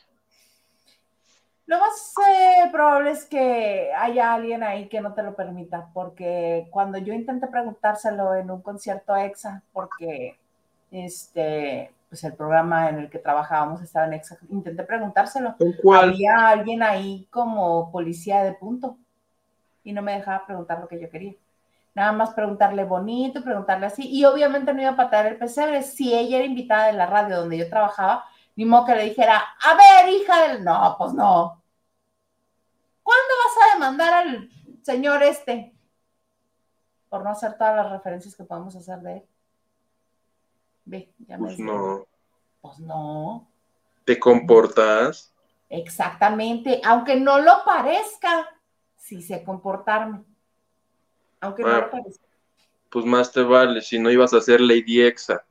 Lo más eh, probable es que haya alguien ahí que no te lo permita, porque cuando yo intenté preguntárselo en un concierto EXA, porque este, pues el programa en el que trabajábamos estaba en EXA, intenté preguntárselo. ¿Cuál? Había alguien ahí como policía de punto y no me dejaba preguntar lo que yo quería. Nada más preguntarle bonito, preguntarle así. Y obviamente no iba a patar el pesebre. Si ella era invitada de la radio donde yo trabajaba, ni modo que le dijera, a ver, hija del... No, pues no. ¿Cuándo vas a demandar al señor este? Por no hacer todas las referencias que podemos hacer de él. Ve, ya me Pues no. Pues no. ¿Te comportas? Exactamente, aunque no lo parezca, sí sé comportarme. Aunque no lo parezca. Pues más te vale, si no ibas a ser Lady Exa.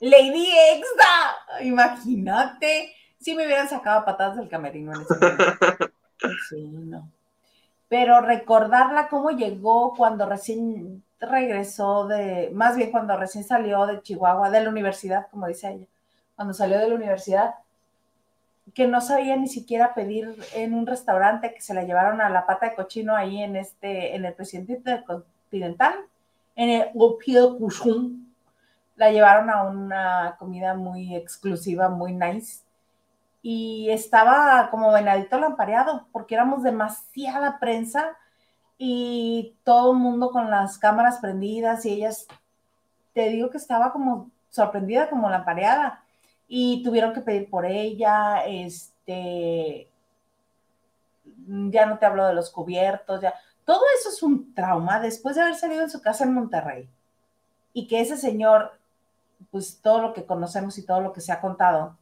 Lady Exa, imagínate. Si me hubieran sacado patadas del camerino en ese momento. Sí, no. Pero recordarla cómo llegó cuando recién regresó de, más bien cuando recién salió de Chihuahua, de la universidad, como dice ella, cuando salió de la universidad, que no sabía ni siquiera pedir en un restaurante, que se la llevaron a la pata de cochino ahí en este, en el presidente continental, en el Opio Cushun, la llevaron a una comida muy exclusiva, muy nice, y estaba como venadito lampareado, porque éramos demasiada prensa y todo el mundo con las cámaras prendidas y ellas, te digo que estaba como sorprendida, como lampareada. Y tuvieron que pedir por ella, este, ya no te hablo de los cubiertos, ya, todo eso es un trauma después de haber salido en su casa en Monterrey y que ese señor, pues todo lo que conocemos y todo lo que se ha contado,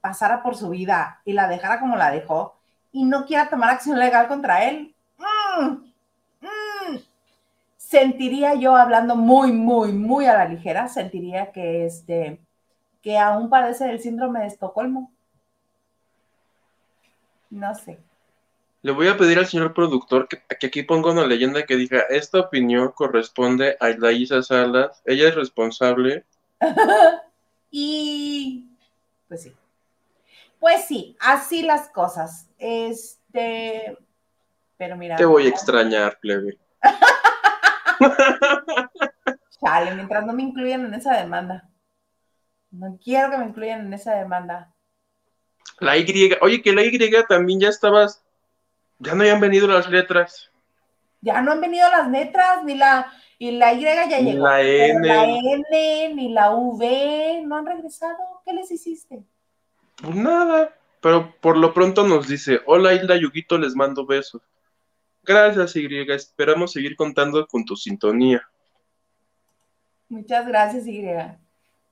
pasara por su vida y la dejara como la dejó y no quiera tomar acción legal contra él. Mm, mm. Sentiría yo, hablando muy, muy, muy a la ligera, sentiría que, este, que aún padece del síndrome de Estocolmo. No sé. Le voy a pedir al señor productor que, aquí ponga una leyenda que diga, esta opinión corresponde a Laisa Salas, ella es responsable. y pues sí. Pues sí, así las cosas. Este, pero mira. Te voy a extrañar, plebe. Chale, mientras no me incluyan en esa demanda. No quiero que me incluyan en esa demanda. La Y, oye, que la Y también ya estabas ya no hayan venido las letras. Ya no han venido las letras, ni la, y la Y ya llegó. La N. La N, ni la V, no han regresado. ¿Qué les hiciste? Pues nada, pero por lo pronto nos dice, hola Hilda Yuguito, les mando besos. Gracias, Y, esperamos seguir contando con tu sintonía. Muchas gracias, Y.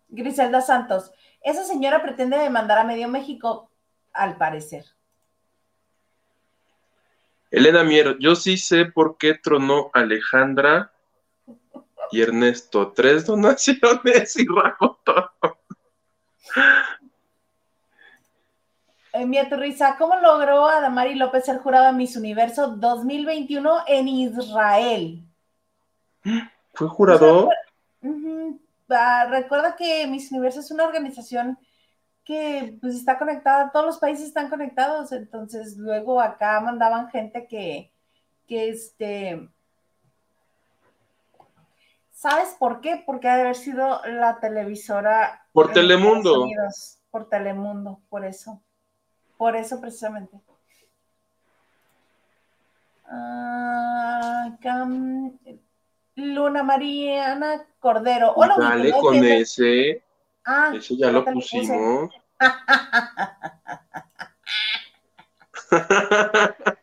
Griselda Santos, esa señora pretende demandar a medio México, al parecer. Elena Mier, yo sí sé por qué tronó Alejandra y Ernesto. Tres donaciones y rajo todo. Eh, Mía Turriza, ¿cómo logró Adamari López ser jurado a Miss Universo 2021 en Israel? ¿Fue jurado? Ah, recuerda que Miss Universo es una organización que pues está conectada, todos los países están conectados, entonces luego acá mandaban gente que, que este, ¿sabes por qué? Porque ha de haber sido la televisora. Por Telemundo. por Telemundo, por eso, por eso precisamente. Ah, Luna Mariana Cordero. Hola, Dale con ese. Ah, Eso ya lo pusimos.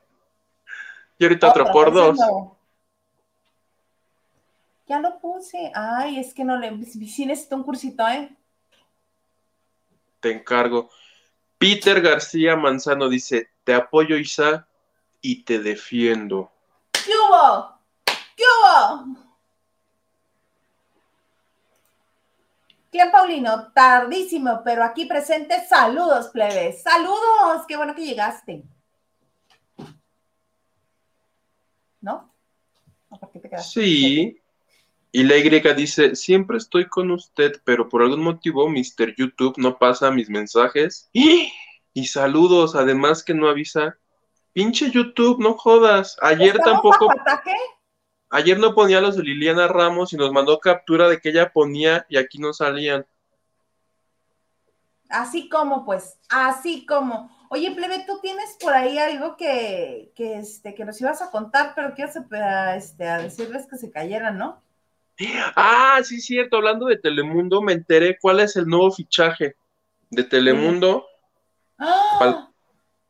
y ahorita otro por dos. Ya lo puse. Ay, es que no le. Sí necesito un cursito, ¿eh? Te encargo. Peter García Manzano dice: Te apoyo, Isa, y te defiendo. ¿Qué hubo? ¿Qué hubo? Clem Paulino, tardísimo, pero aquí presente. Saludos, plebes. Saludos. Qué bueno que llegaste. ¿No? ¿Por qué te sí. Y la Y dice, siempre estoy con usted, pero por algún motivo Mr. YouTube no pasa mis mensajes. Y saludos, además que no avisa. Pinche YouTube, no jodas. Ayer tampoco... Ataque? Ayer no ponía los de Liliana Ramos y nos mandó captura de que ella ponía y aquí no salían. Así como, pues, así como. Oye, plebe, tú tienes por ahí algo que, que, este, que nos ibas a contar, pero quiero este, a decirles que se cayeran, ¿no? Ah, sí, cierto. Hablando de Telemundo, me enteré cuál es el nuevo fichaje de Telemundo ¡Ah!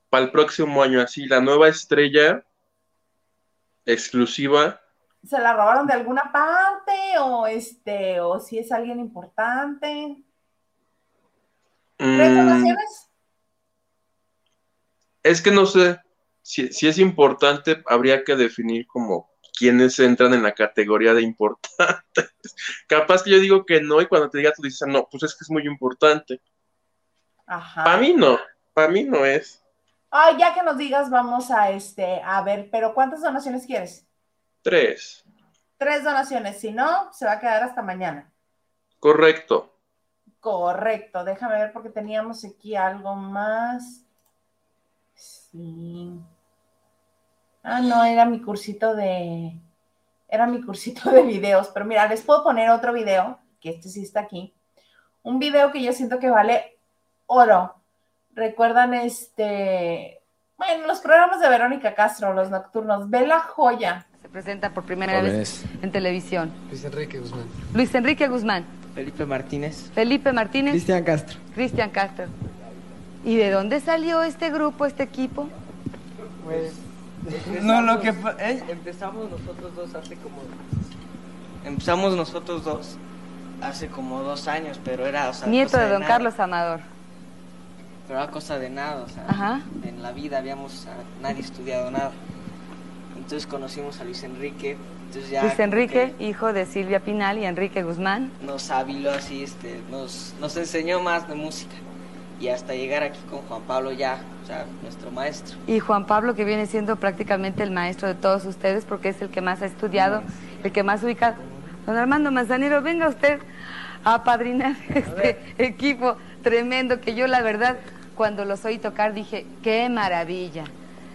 para el próximo año. Así, la nueva estrella exclusiva se la robaron de alguna parte o este o si es alguien importante. ¿Tres mm. Es que no sé, si, es importante, habría que definir como quiénes entran en la categoría de importantes. Capaz que yo digo que no y cuando te diga tú dices, no, pues es que es muy importante. Ajá. Para mí no, para mí no es. Ay, ya que nos digas, vamos a este, a ver, pero ¿cuántas donaciones quieres? Tres. Tres donaciones, si no, se va a quedar hasta mañana. Correcto. Correcto, déjame ver porque teníamos aquí algo más. Sí. Ah, no, era mi cursito de. Era mi cursito de videos, pero mira, les puedo poner otro video, que este sí está aquí. Un video que yo siento que vale oro. Recuerdan este. Bueno, los programas de Verónica Castro, los nocturnos. Ve la joya presenta por primera vez en televisión. Luis Enrique Guzmán. Luis Enrique Guzmán. Felipe Martínez. Felipe Martínez. Cristian Castro. Cristian Castro. ¿Y de dónde salió este grupo, este equipo? Pues. No, lo que pa- ¿eh? Empezamos nosotros dos hace como. Empezamos nosotros dos hace como dos años, pero era. O sea, Nieto de don nada. Carlos Amador. Pero era cosa de nada, o sea. Ajá. En la vida habíamos nadie estudiado nada. Entonces conocimos a Luis Enrique. Entonces ya Luis Enrique, que hijo de Silvia Pinal y Enrique Guzmán. Nos habiló así, este, nos, nos enseñó más de música. Y hasta llegar aquí con Juan Pablo ya, o sea, nuestro maestro. Y Juan Pablo, que viene siendo prácticamente el maestro de todos ustedes, porque es el que más ha estudiado, el que más ubica. Don Armando Manzanero, venga usted a padrinar este equipo tremendo que yo, la verdad, cuando los oí tocar dije, qué maravilla.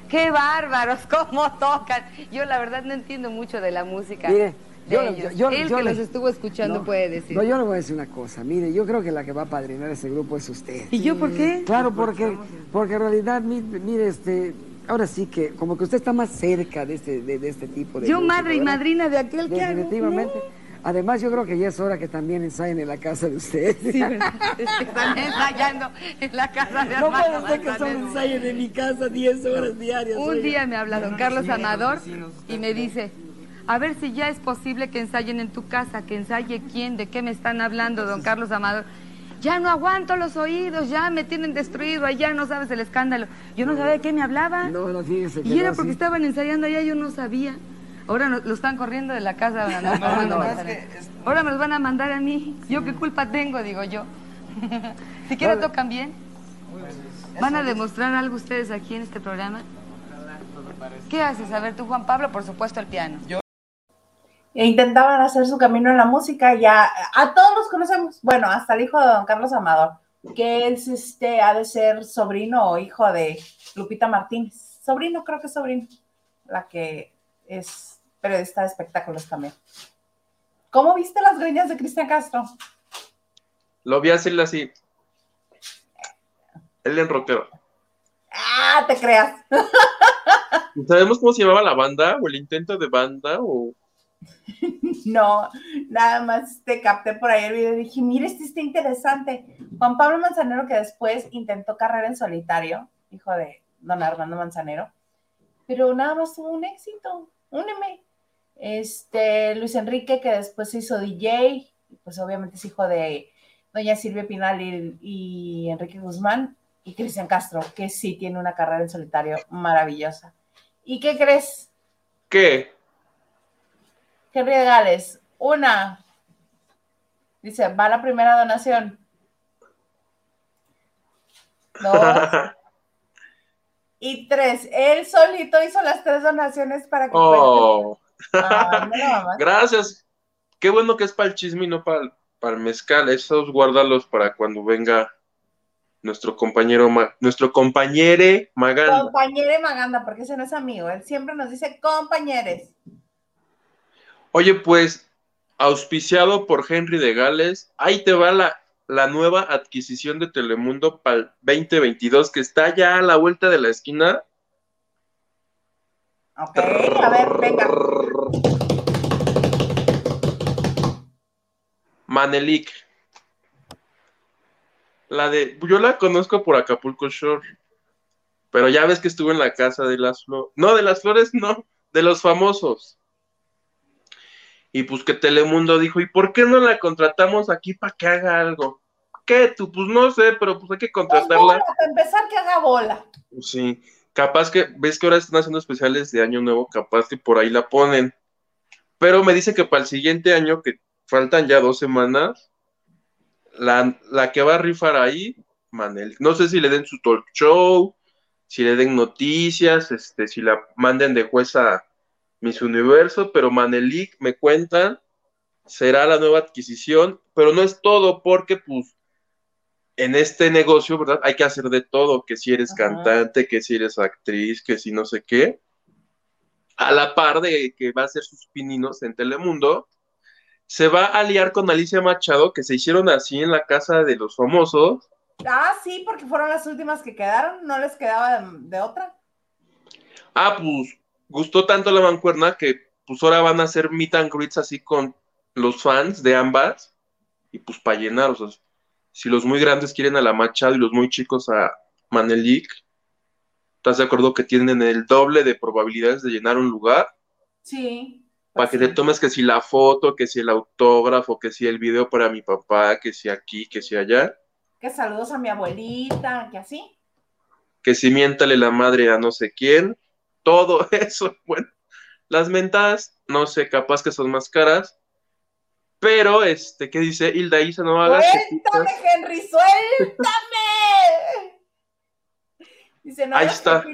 ¡Qué bárbaros! ¿Cómo tocan? Yo la verdad no entiendo mucho de la música. Mire, de yo- ellos. yo- Él yo que le- los estuvo escuchando No, puede decir. No, yo le voy a decir una cosa. Mire, yo creo que la que va a padrinar ese grupo es usted. ¿Y yo por qué? Claro, porque, porque en realidad, mi- mire, este, ahora sí que como que usted está más cerca de este, de, de este tipo de Yo madre y madrina de aquel que hago. Además, yo creo que ya es hora que también ensayen en la casa de usted. Sí, ¿verdad? Están ensayando en la casa de No Armando puede ser que solo ensayen en mi casa 10 horas diarias. Un oiga. día me habla don Carlos Amador y me dice, a ver si ya es posible que ensayen en tu casa, que ensaye quién, de qué me están hablando, don Carlos Amador. Ya no aguanto los oídos, ya me tienen destruido, allá no sabes el escándalo. Yo no sabía de qué me hablaban. No, no, fíjese que Y era no, porque sí. estaban ensayando allá, yo no sabía. Ahora no- lo están corriendo de la casa. Armando no. Ahora me los van a mandar a mí. ¿Yo qué culpa tengo, digo yo? ¿Siquiera tocan bien? ¿Van a demostrar algo ustedes aquí en este programa? ¿Qué haces? A ver, tú, Juan Pablo, por supuesto, el piano. E intentaban hacer su camino en la música, ya a todos los conocemos, bueno, hasta el hijo de don Carlos Amador, que es este, ha de ser sobrino o hijo de Lupita Martínez. Sobrino, creo que es sobrino, la que es periodista de espectáculos también. ¿Cómo viste las greñas de Cristian Castro? Lo vi hacerle así. Él en rockero. Ah, te creas. ¿Sabemos cómo se llamaba la banda? ¿O el intento de banda? ¿O No, nada más te capté por ahí el video y dije, mire, este está interesante. Juan Pablo Manzanero, que después intentó carrera en solitario, hijo de don Armando Manzanero, pero nada más tuvo un éxito, un M. Este, Luis Enrique, que después se hizo DJ, pues obviamente es hijo de doña Silvia Pinal y, y Enrique Guzmán, y Cristian Castro, que sí tiene una carrera en solitario maravillosa. ¿Y qué crees? qué? Henry de Gales, una. Dice, va la primera donación. Dos. y tres. Él solito hizo las tres donaciones para que Oh, mira, mamá. gracias. Qué bueno que es para el chisme y no para el, para el mezcal. Esos guárdalos para cuando venga nuestro compañero, Ma- nuestro compañere Maganda. Compañere Maganda, porque ese no es amigo. Él siempre nos dice compañeres. Oye, pues, auspiciado por Henry de Gales, ahí te va la, la nueva adquisición de Telemundo para el 2022, que está ya a la vuelta de la esquina. Ok, a ver, venga. Manelik. La de, yo la conozco por Acapulco Shore, pero ya ves que estuvo en la casa de las flores. No, de las flores no, de los famosos. Y pues que Telemundo dijo, ¿y por qué no la contratamos aquí para que haga algo? ¿Qué tú? Pues no sé, pero pues hay que Pues contratarla. para empezar, que haga bola. Sí, capaz que, ves que ahora están haciendo especiales de Año Nuevo, capaz que por ahí la ponen. Pero me dice que para el siguiente año, que faltan ya dos semanas, la, la que va a rifar ahí, Manel, no sé si le den su talk show, si le den noticias, este, si la manden de jueza Miss Universo, pero Manelik me cuentan, será la nueva adquisición, pero no es todo porque pues en este negocio, ¿verdad? Hay que hacer de todo, que si eres Ajá. cantante, que si eres actriz, que si no sé qué. A la par de que va a hacer sus pininos en Telemundo, se va a aliar con Alicia Machado, que se hicieron así en la casa de los famosos. Ah, sí, porque fueron las últimas que quedaron, no les quedaba de, de otra. Ah, pues gustó tanto la mancuerna que pues ahora van a hacer meet and greets así con los fans de ambas. y pues para llenar, o sea, si los muy grandes quieren a la Machado y los muy chicos a Manelik, ¿estás de acuerdo que tienen el doble de probabilidades de llenar un lugar? Sí. Para que te tomes que si la foto, que si el autógrafo, que si el video para mi papá, que si aquí, que si allá, Que saludos a mi abuelita, que así. que si miéntale la madre a no sé quién, todo eso, bueno, las mentadas, no sé, capaz que son más caras, pero, este, ¿qué dice Hilda Isa? No hagas ¡Suéltame. Henry! ¡Suéltame! Dice, no Ahí hagas está.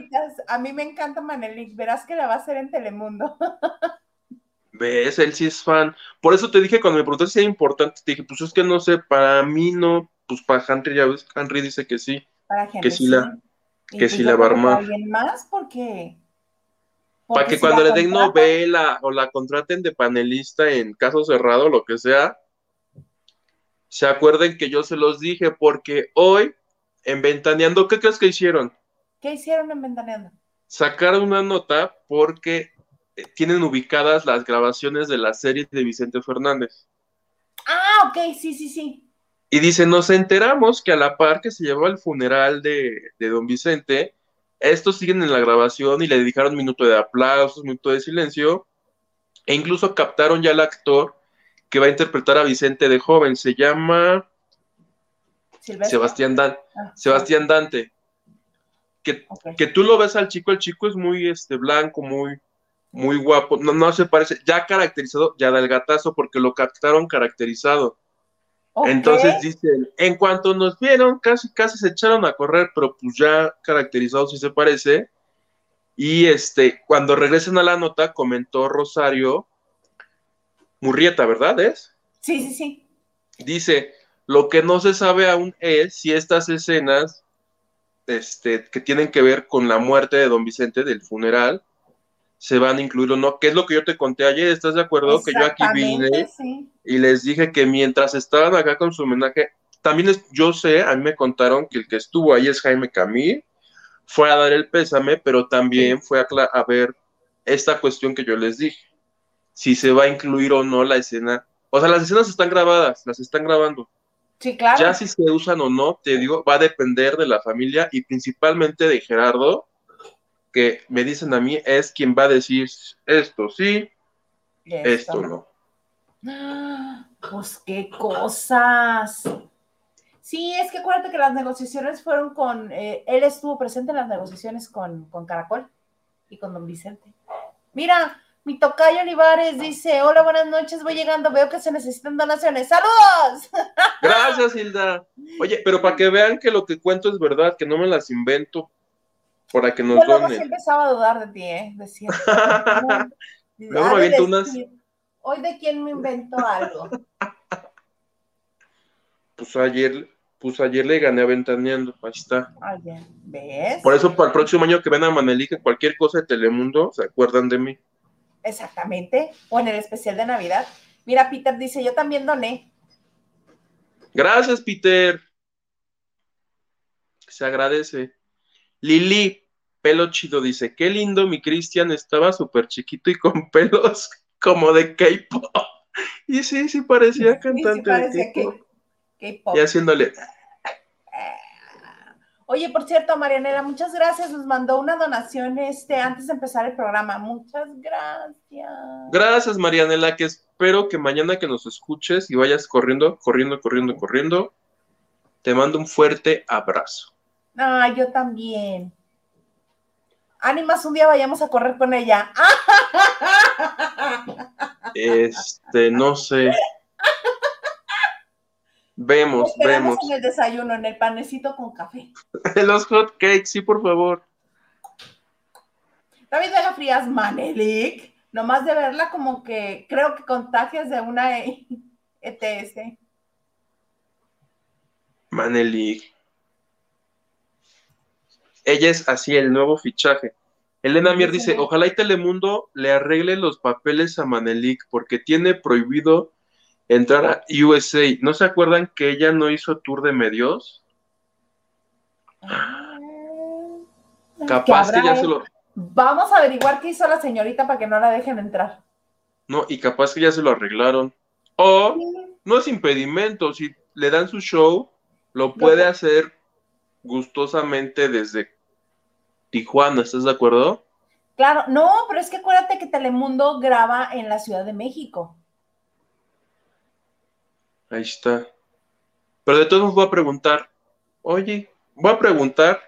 A mí me encanta Manelik. Verás que la va a hacer en Telemundo. ¿Ves? Él sí es fan. Por eso te dije, cuando me preguntaste si era importante, te dije, pues es que no sé, para mí no, pues para Henry, ya ves, Henry dice que sí. Para Henry, Que sí la- que pues sí yo la va a armar. alguien más? Porque... Para que si cuando le den contratan- novela o la contraten de panelista en caso cerrado, lo que sea, se acuerden que yo se los dije, porque hoy, en Ventaneando, ¿qué crees que hicieron? ¿Qué hicieron en Ventaneando? Sacaron una nota porque eh, tienen ubicadas las grabaciones de la serie de Vicente Fernández. Ah, ok, sí, sí, sí. Y dice, nos enteramos que a la par que se llevaba el funeral de, de don Vicente, estos siguen en la grabación y le dedicaron minuto de aplausos, minuto de silencio, e incluso captaron ya al actor que va a interpretar a Vicente de joven. Se llama Silvestre. Sebastián, Dan- Ah, Sebastián Dante. Que, que tú lo ves al chico, el chico es muy este, blanco, muy, muy guapo, no, no se parece, ya caracterizado, ya del gatazo, porque lo captaron caracterizado. Entonces dicen, en cuanto nos vieron, casi casi se echaron a correr, pero pues ya caracterizados sí se parece. Y este, cuando regresen a la nota, comentó Rosario Murrieta, ¿verdad? ¿Es? Sí, sí, sí. Dice, lo que no se sabe aún es si estas escenas este, que tienen que ver con la muerte de don Vicente del funeral se van a incluir o no, que es lo que yo te conté ayer, ¿estás de acuerdo? Que yo aquí vine sí. y les dije que mientras estaban acá con su homenaje, también es, yo sé, a mí me contaron que el que estuvo ahí es Jaime Camil, fue a dar el pésame, pero también fue a, a ver esta cuestión que yo les dije, si se va a incluir o no la escena. O sea, las escenas están grabadas, las están grabando. Sí, claro. Ya si se usan o no, te digo, va a depender de la familia y principalmente de Gerardo, que me dicen a mí, es quien va a decir esto sí, esto no. Ah, Pues qué cosas. Sí, es que acuérdate que las negociaciones fueron con, eh, él estuvo presente en las negociaciones con, con Caracol y con don Vicente. Mira, mi tocayo Olivares dice, hola, buenas noches, voy llegando, veo que se necesitan donaciones. ¡Saludos! Gracias, Hilda. Oye, pero para que vean que lo que cuento es verdad, que no me las invento para que nos Yo donen. empezaba a dudar de ti, ¿eh? Decía. Luego ha me de aviento unas- decir, Hoy de quién me inventó algo. Pues ayer, pues ayer le gané a Ventaneando, ahí está. Oye, ¿ves? Por eso para el próximo año que ven a Manelica, cualquier cosa de Telemundo, se acuerdan de mí. Exactamente. O en el especial de Navidad. Mira, Peter dice, yo también doné. Gracias, Peter. Se agradece. Lili, pelo chido, dice, qué lindo, mi Cristian estaba súper chiquito y con pelos como de K-pop. Y sí, sí parecía Sí, sí cantante parecía de K-pop. Y haciéndole, Oye, por cierto, Marianela, muchas gracias. Nos mandó una donación este, antes de empezar el programa. Muchas gracias. gracias, Marianela, que espero que mañana que nos escuches y vayas corriendo, corriendo, corriendo, corriendo, te mando un fuerte abrazo. Ah, yo también. Ánimas, un día vayamos a correr con ella. Este, no sé. Vemos, vemos. en el desayuno, en el panecito con café. Los hot cakes, sí, por favor. David Vega Frías Manelik, nomás de verla como que creo que contagias de una ETS. Manelik. Ella es así, el nuevo fichaje. Elena Mier dice, ojalá y Telemundo le arregle los papeles a Manelik porque tiene prohibido entrar a USA. ¿No se acuerdan que ella no hizo tour de medios? Capaz que ya se lo... Vamos a averiguar qué hizo la señorita para que no la dejen entrar. No, y capaz que ya se lo arreglaron. O no es impedimento. Si le dan su show, lo puede hacer gustosamente desde Tijuana, ¿estás de acuerdo? Claro, no, pero es que acuérdate que Telemundo graba en la Ciudad de México. Ahí está. Pero de todos voy a preguntar, oye, voy a preguntar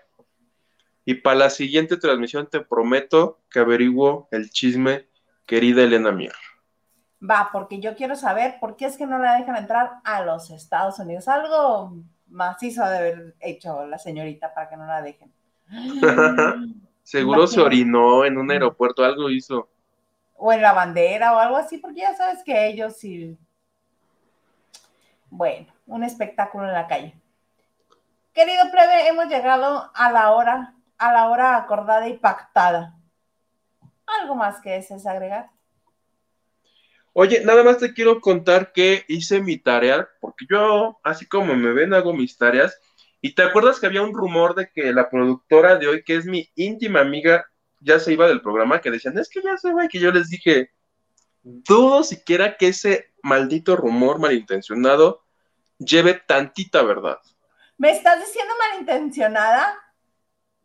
y para la siguiente transmisión te prometo que averiguo el chisme, querida Elena Mier. Va, porque yo quiero saber por qué es que no la dejan entrar a los Estados Unidos. Algo macizo de haber hecho la señorita para que no la dejen. Seguro se orinó en un aeropuerto, algo hizo. O en la bandera o algo así, porque ya sabes que ellos sí. Bueno, un espectáculo en la calle. Querido plebe, hemos llegado a la hora, a la hora acordada y pactada. ¿Algo más que desees agregar? Oye, nada más te quiero contar que hice mi tarea, porque yo, así como me ven, hago mis tareas. Y te acuerdas que había un rumor de que la productora de hoy, que es mi íntima amiga, ya se iba del programa, que decían, es que ya se va, y que yo les dije, dudo siquiera que ese maldito rumor malintencionado lleve tantita verdad. ¿Me estás diciendo malintencionada?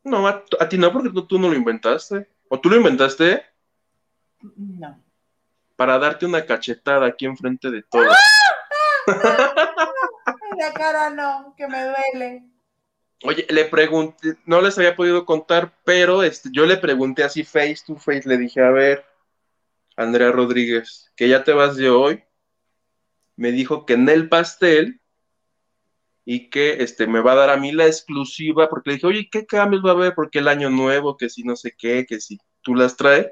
No, a, ti no, porque tú, tú, no lo inventaste. ¿O tú lo inventaste? No. Para darte una cachetada aquí enfrente de todos. Cara no, que me duele. Oye, le pregunté, no les había podido contar, pero este, yo le pregunté así face to face, le dije, a ver, Andrea Rodríguez, que ya te vas de hoy. Me dijo que en el pastel y que este, me va a dar a mí la exclusiva, porque le dije, oye, ¿qué cambios va a haber? Porque el año nuevo, que si no sé qué, que si tú las traes.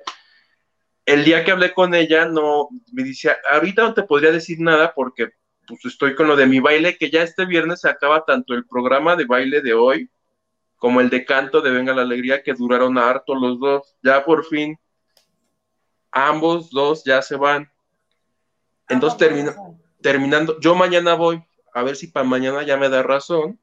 El día que hablé con ella, no, me dice, ahorita no te podría decir nada porque pues estoy con lo de mi baile, que ya este viernes se acaba tanto el programa de baile de hoy como el de canto de Venga la Alegría, que duraron harto los dos. Ya por fin, ambos dos ya se van. Entonces termina, terminando, yo mañana voy, a ver si para mañana ya me da razón,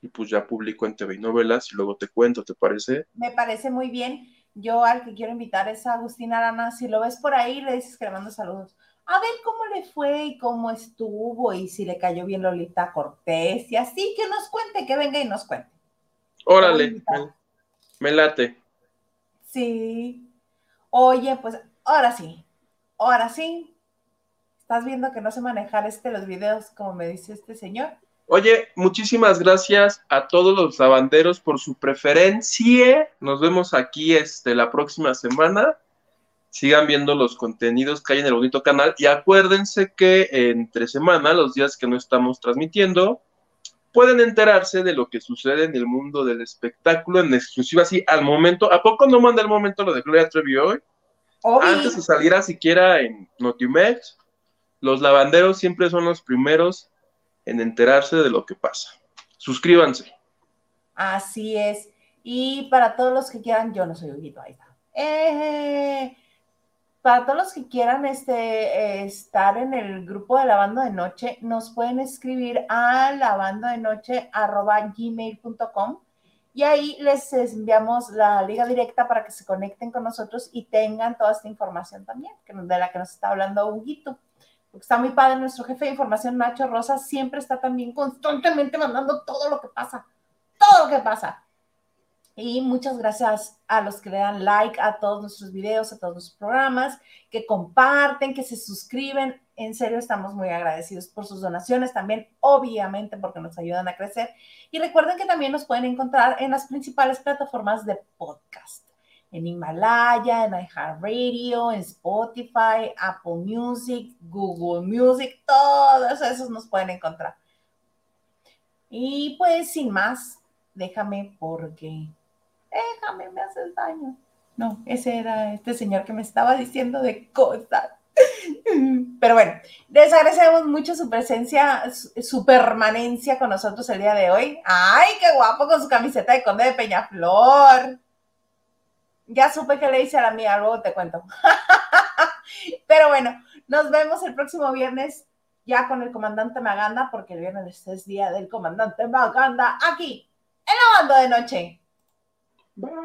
y pues ya publico en TV y novelas y luego te cuento, ¿te parece? Me parece muy bien. Yo al que quiero invitar es a Agustín Arana. Si lo ves por ahí, le dices que le mando saludos a ver cómo le fue y cómo estuvo y si le cayó bien Lolita Cortés y así que nos cuente, que venga y nos cuente. Órale, me, late. Sí. Oye, pues ahora sí, ahora sí. ¿Estás viendo que no sé manejar este los videos como me dice este señor? Oye, muchísimas gracias a todos los lavanderos por su preferencia. Nos vemos aquí este, la próxima semana sigan viendo los contenidos que hay en el bonito canal y acuérdense que entre semana, los días que no estamos transmitiendo, pueden enterarse de lo que sucede en el mundo del espectáculo en exclusiva, así al momento. ¿A poco no manda el momento lo de Gloria Trevi hoy? Antes de salir siquiera en Notimex, los lavanderos siempre son los primeros en enterarse de lo que pasa. Suscríbanse. Así es. Y para todos los que quieran, yo no soy Huguito, ahí está. Eh, para todos los que quieran este, estar en el grupo de lavando de noche, nos pueden escribir a lavando de noche gmail.com y ahí les enviamos la liga directa para que se conecten con nosotros y tengan toda esta información también, que de la que nos está hablando Huguito. Porque está muy padre, nuestro jefe de información, Nacho Rosa, siempre está también constantemente mandando todo lo que pasa, todo lo que pasa. Y muchas gracias a los que le dan like a todos nuestros videos, a todos los programas, que comparten, que se suscriben. En serio, estamos muy agradecidos por sus donaciones también, obviamente, porque nos ayudan a crecer. Y recuerden que también nos pueden encontrar en las principales plataformas de podcast. En Himalaya, en iHeartRadio, en Spotify, Apple Music, Google Music, todos esos nos pueden encontrar. Y pues sin más, déjame porque déjame, me haces daño. No, ese era este señor que me estaba diciendo de cosas. Pero bueno, les agradecemos mucho su presencia, su, permanencia con nosotros el día de hoy. ¡Ay, qué guapo con su camiseta de Conde de Peñaflor! Ya supe que le hice a la mía, luego te cuento. Pero bueno, nos vemos el próximo viernes ya con el comandante Maganda, porque el viernes es día del comandante Maganda aquí en la banda de noche. Bye.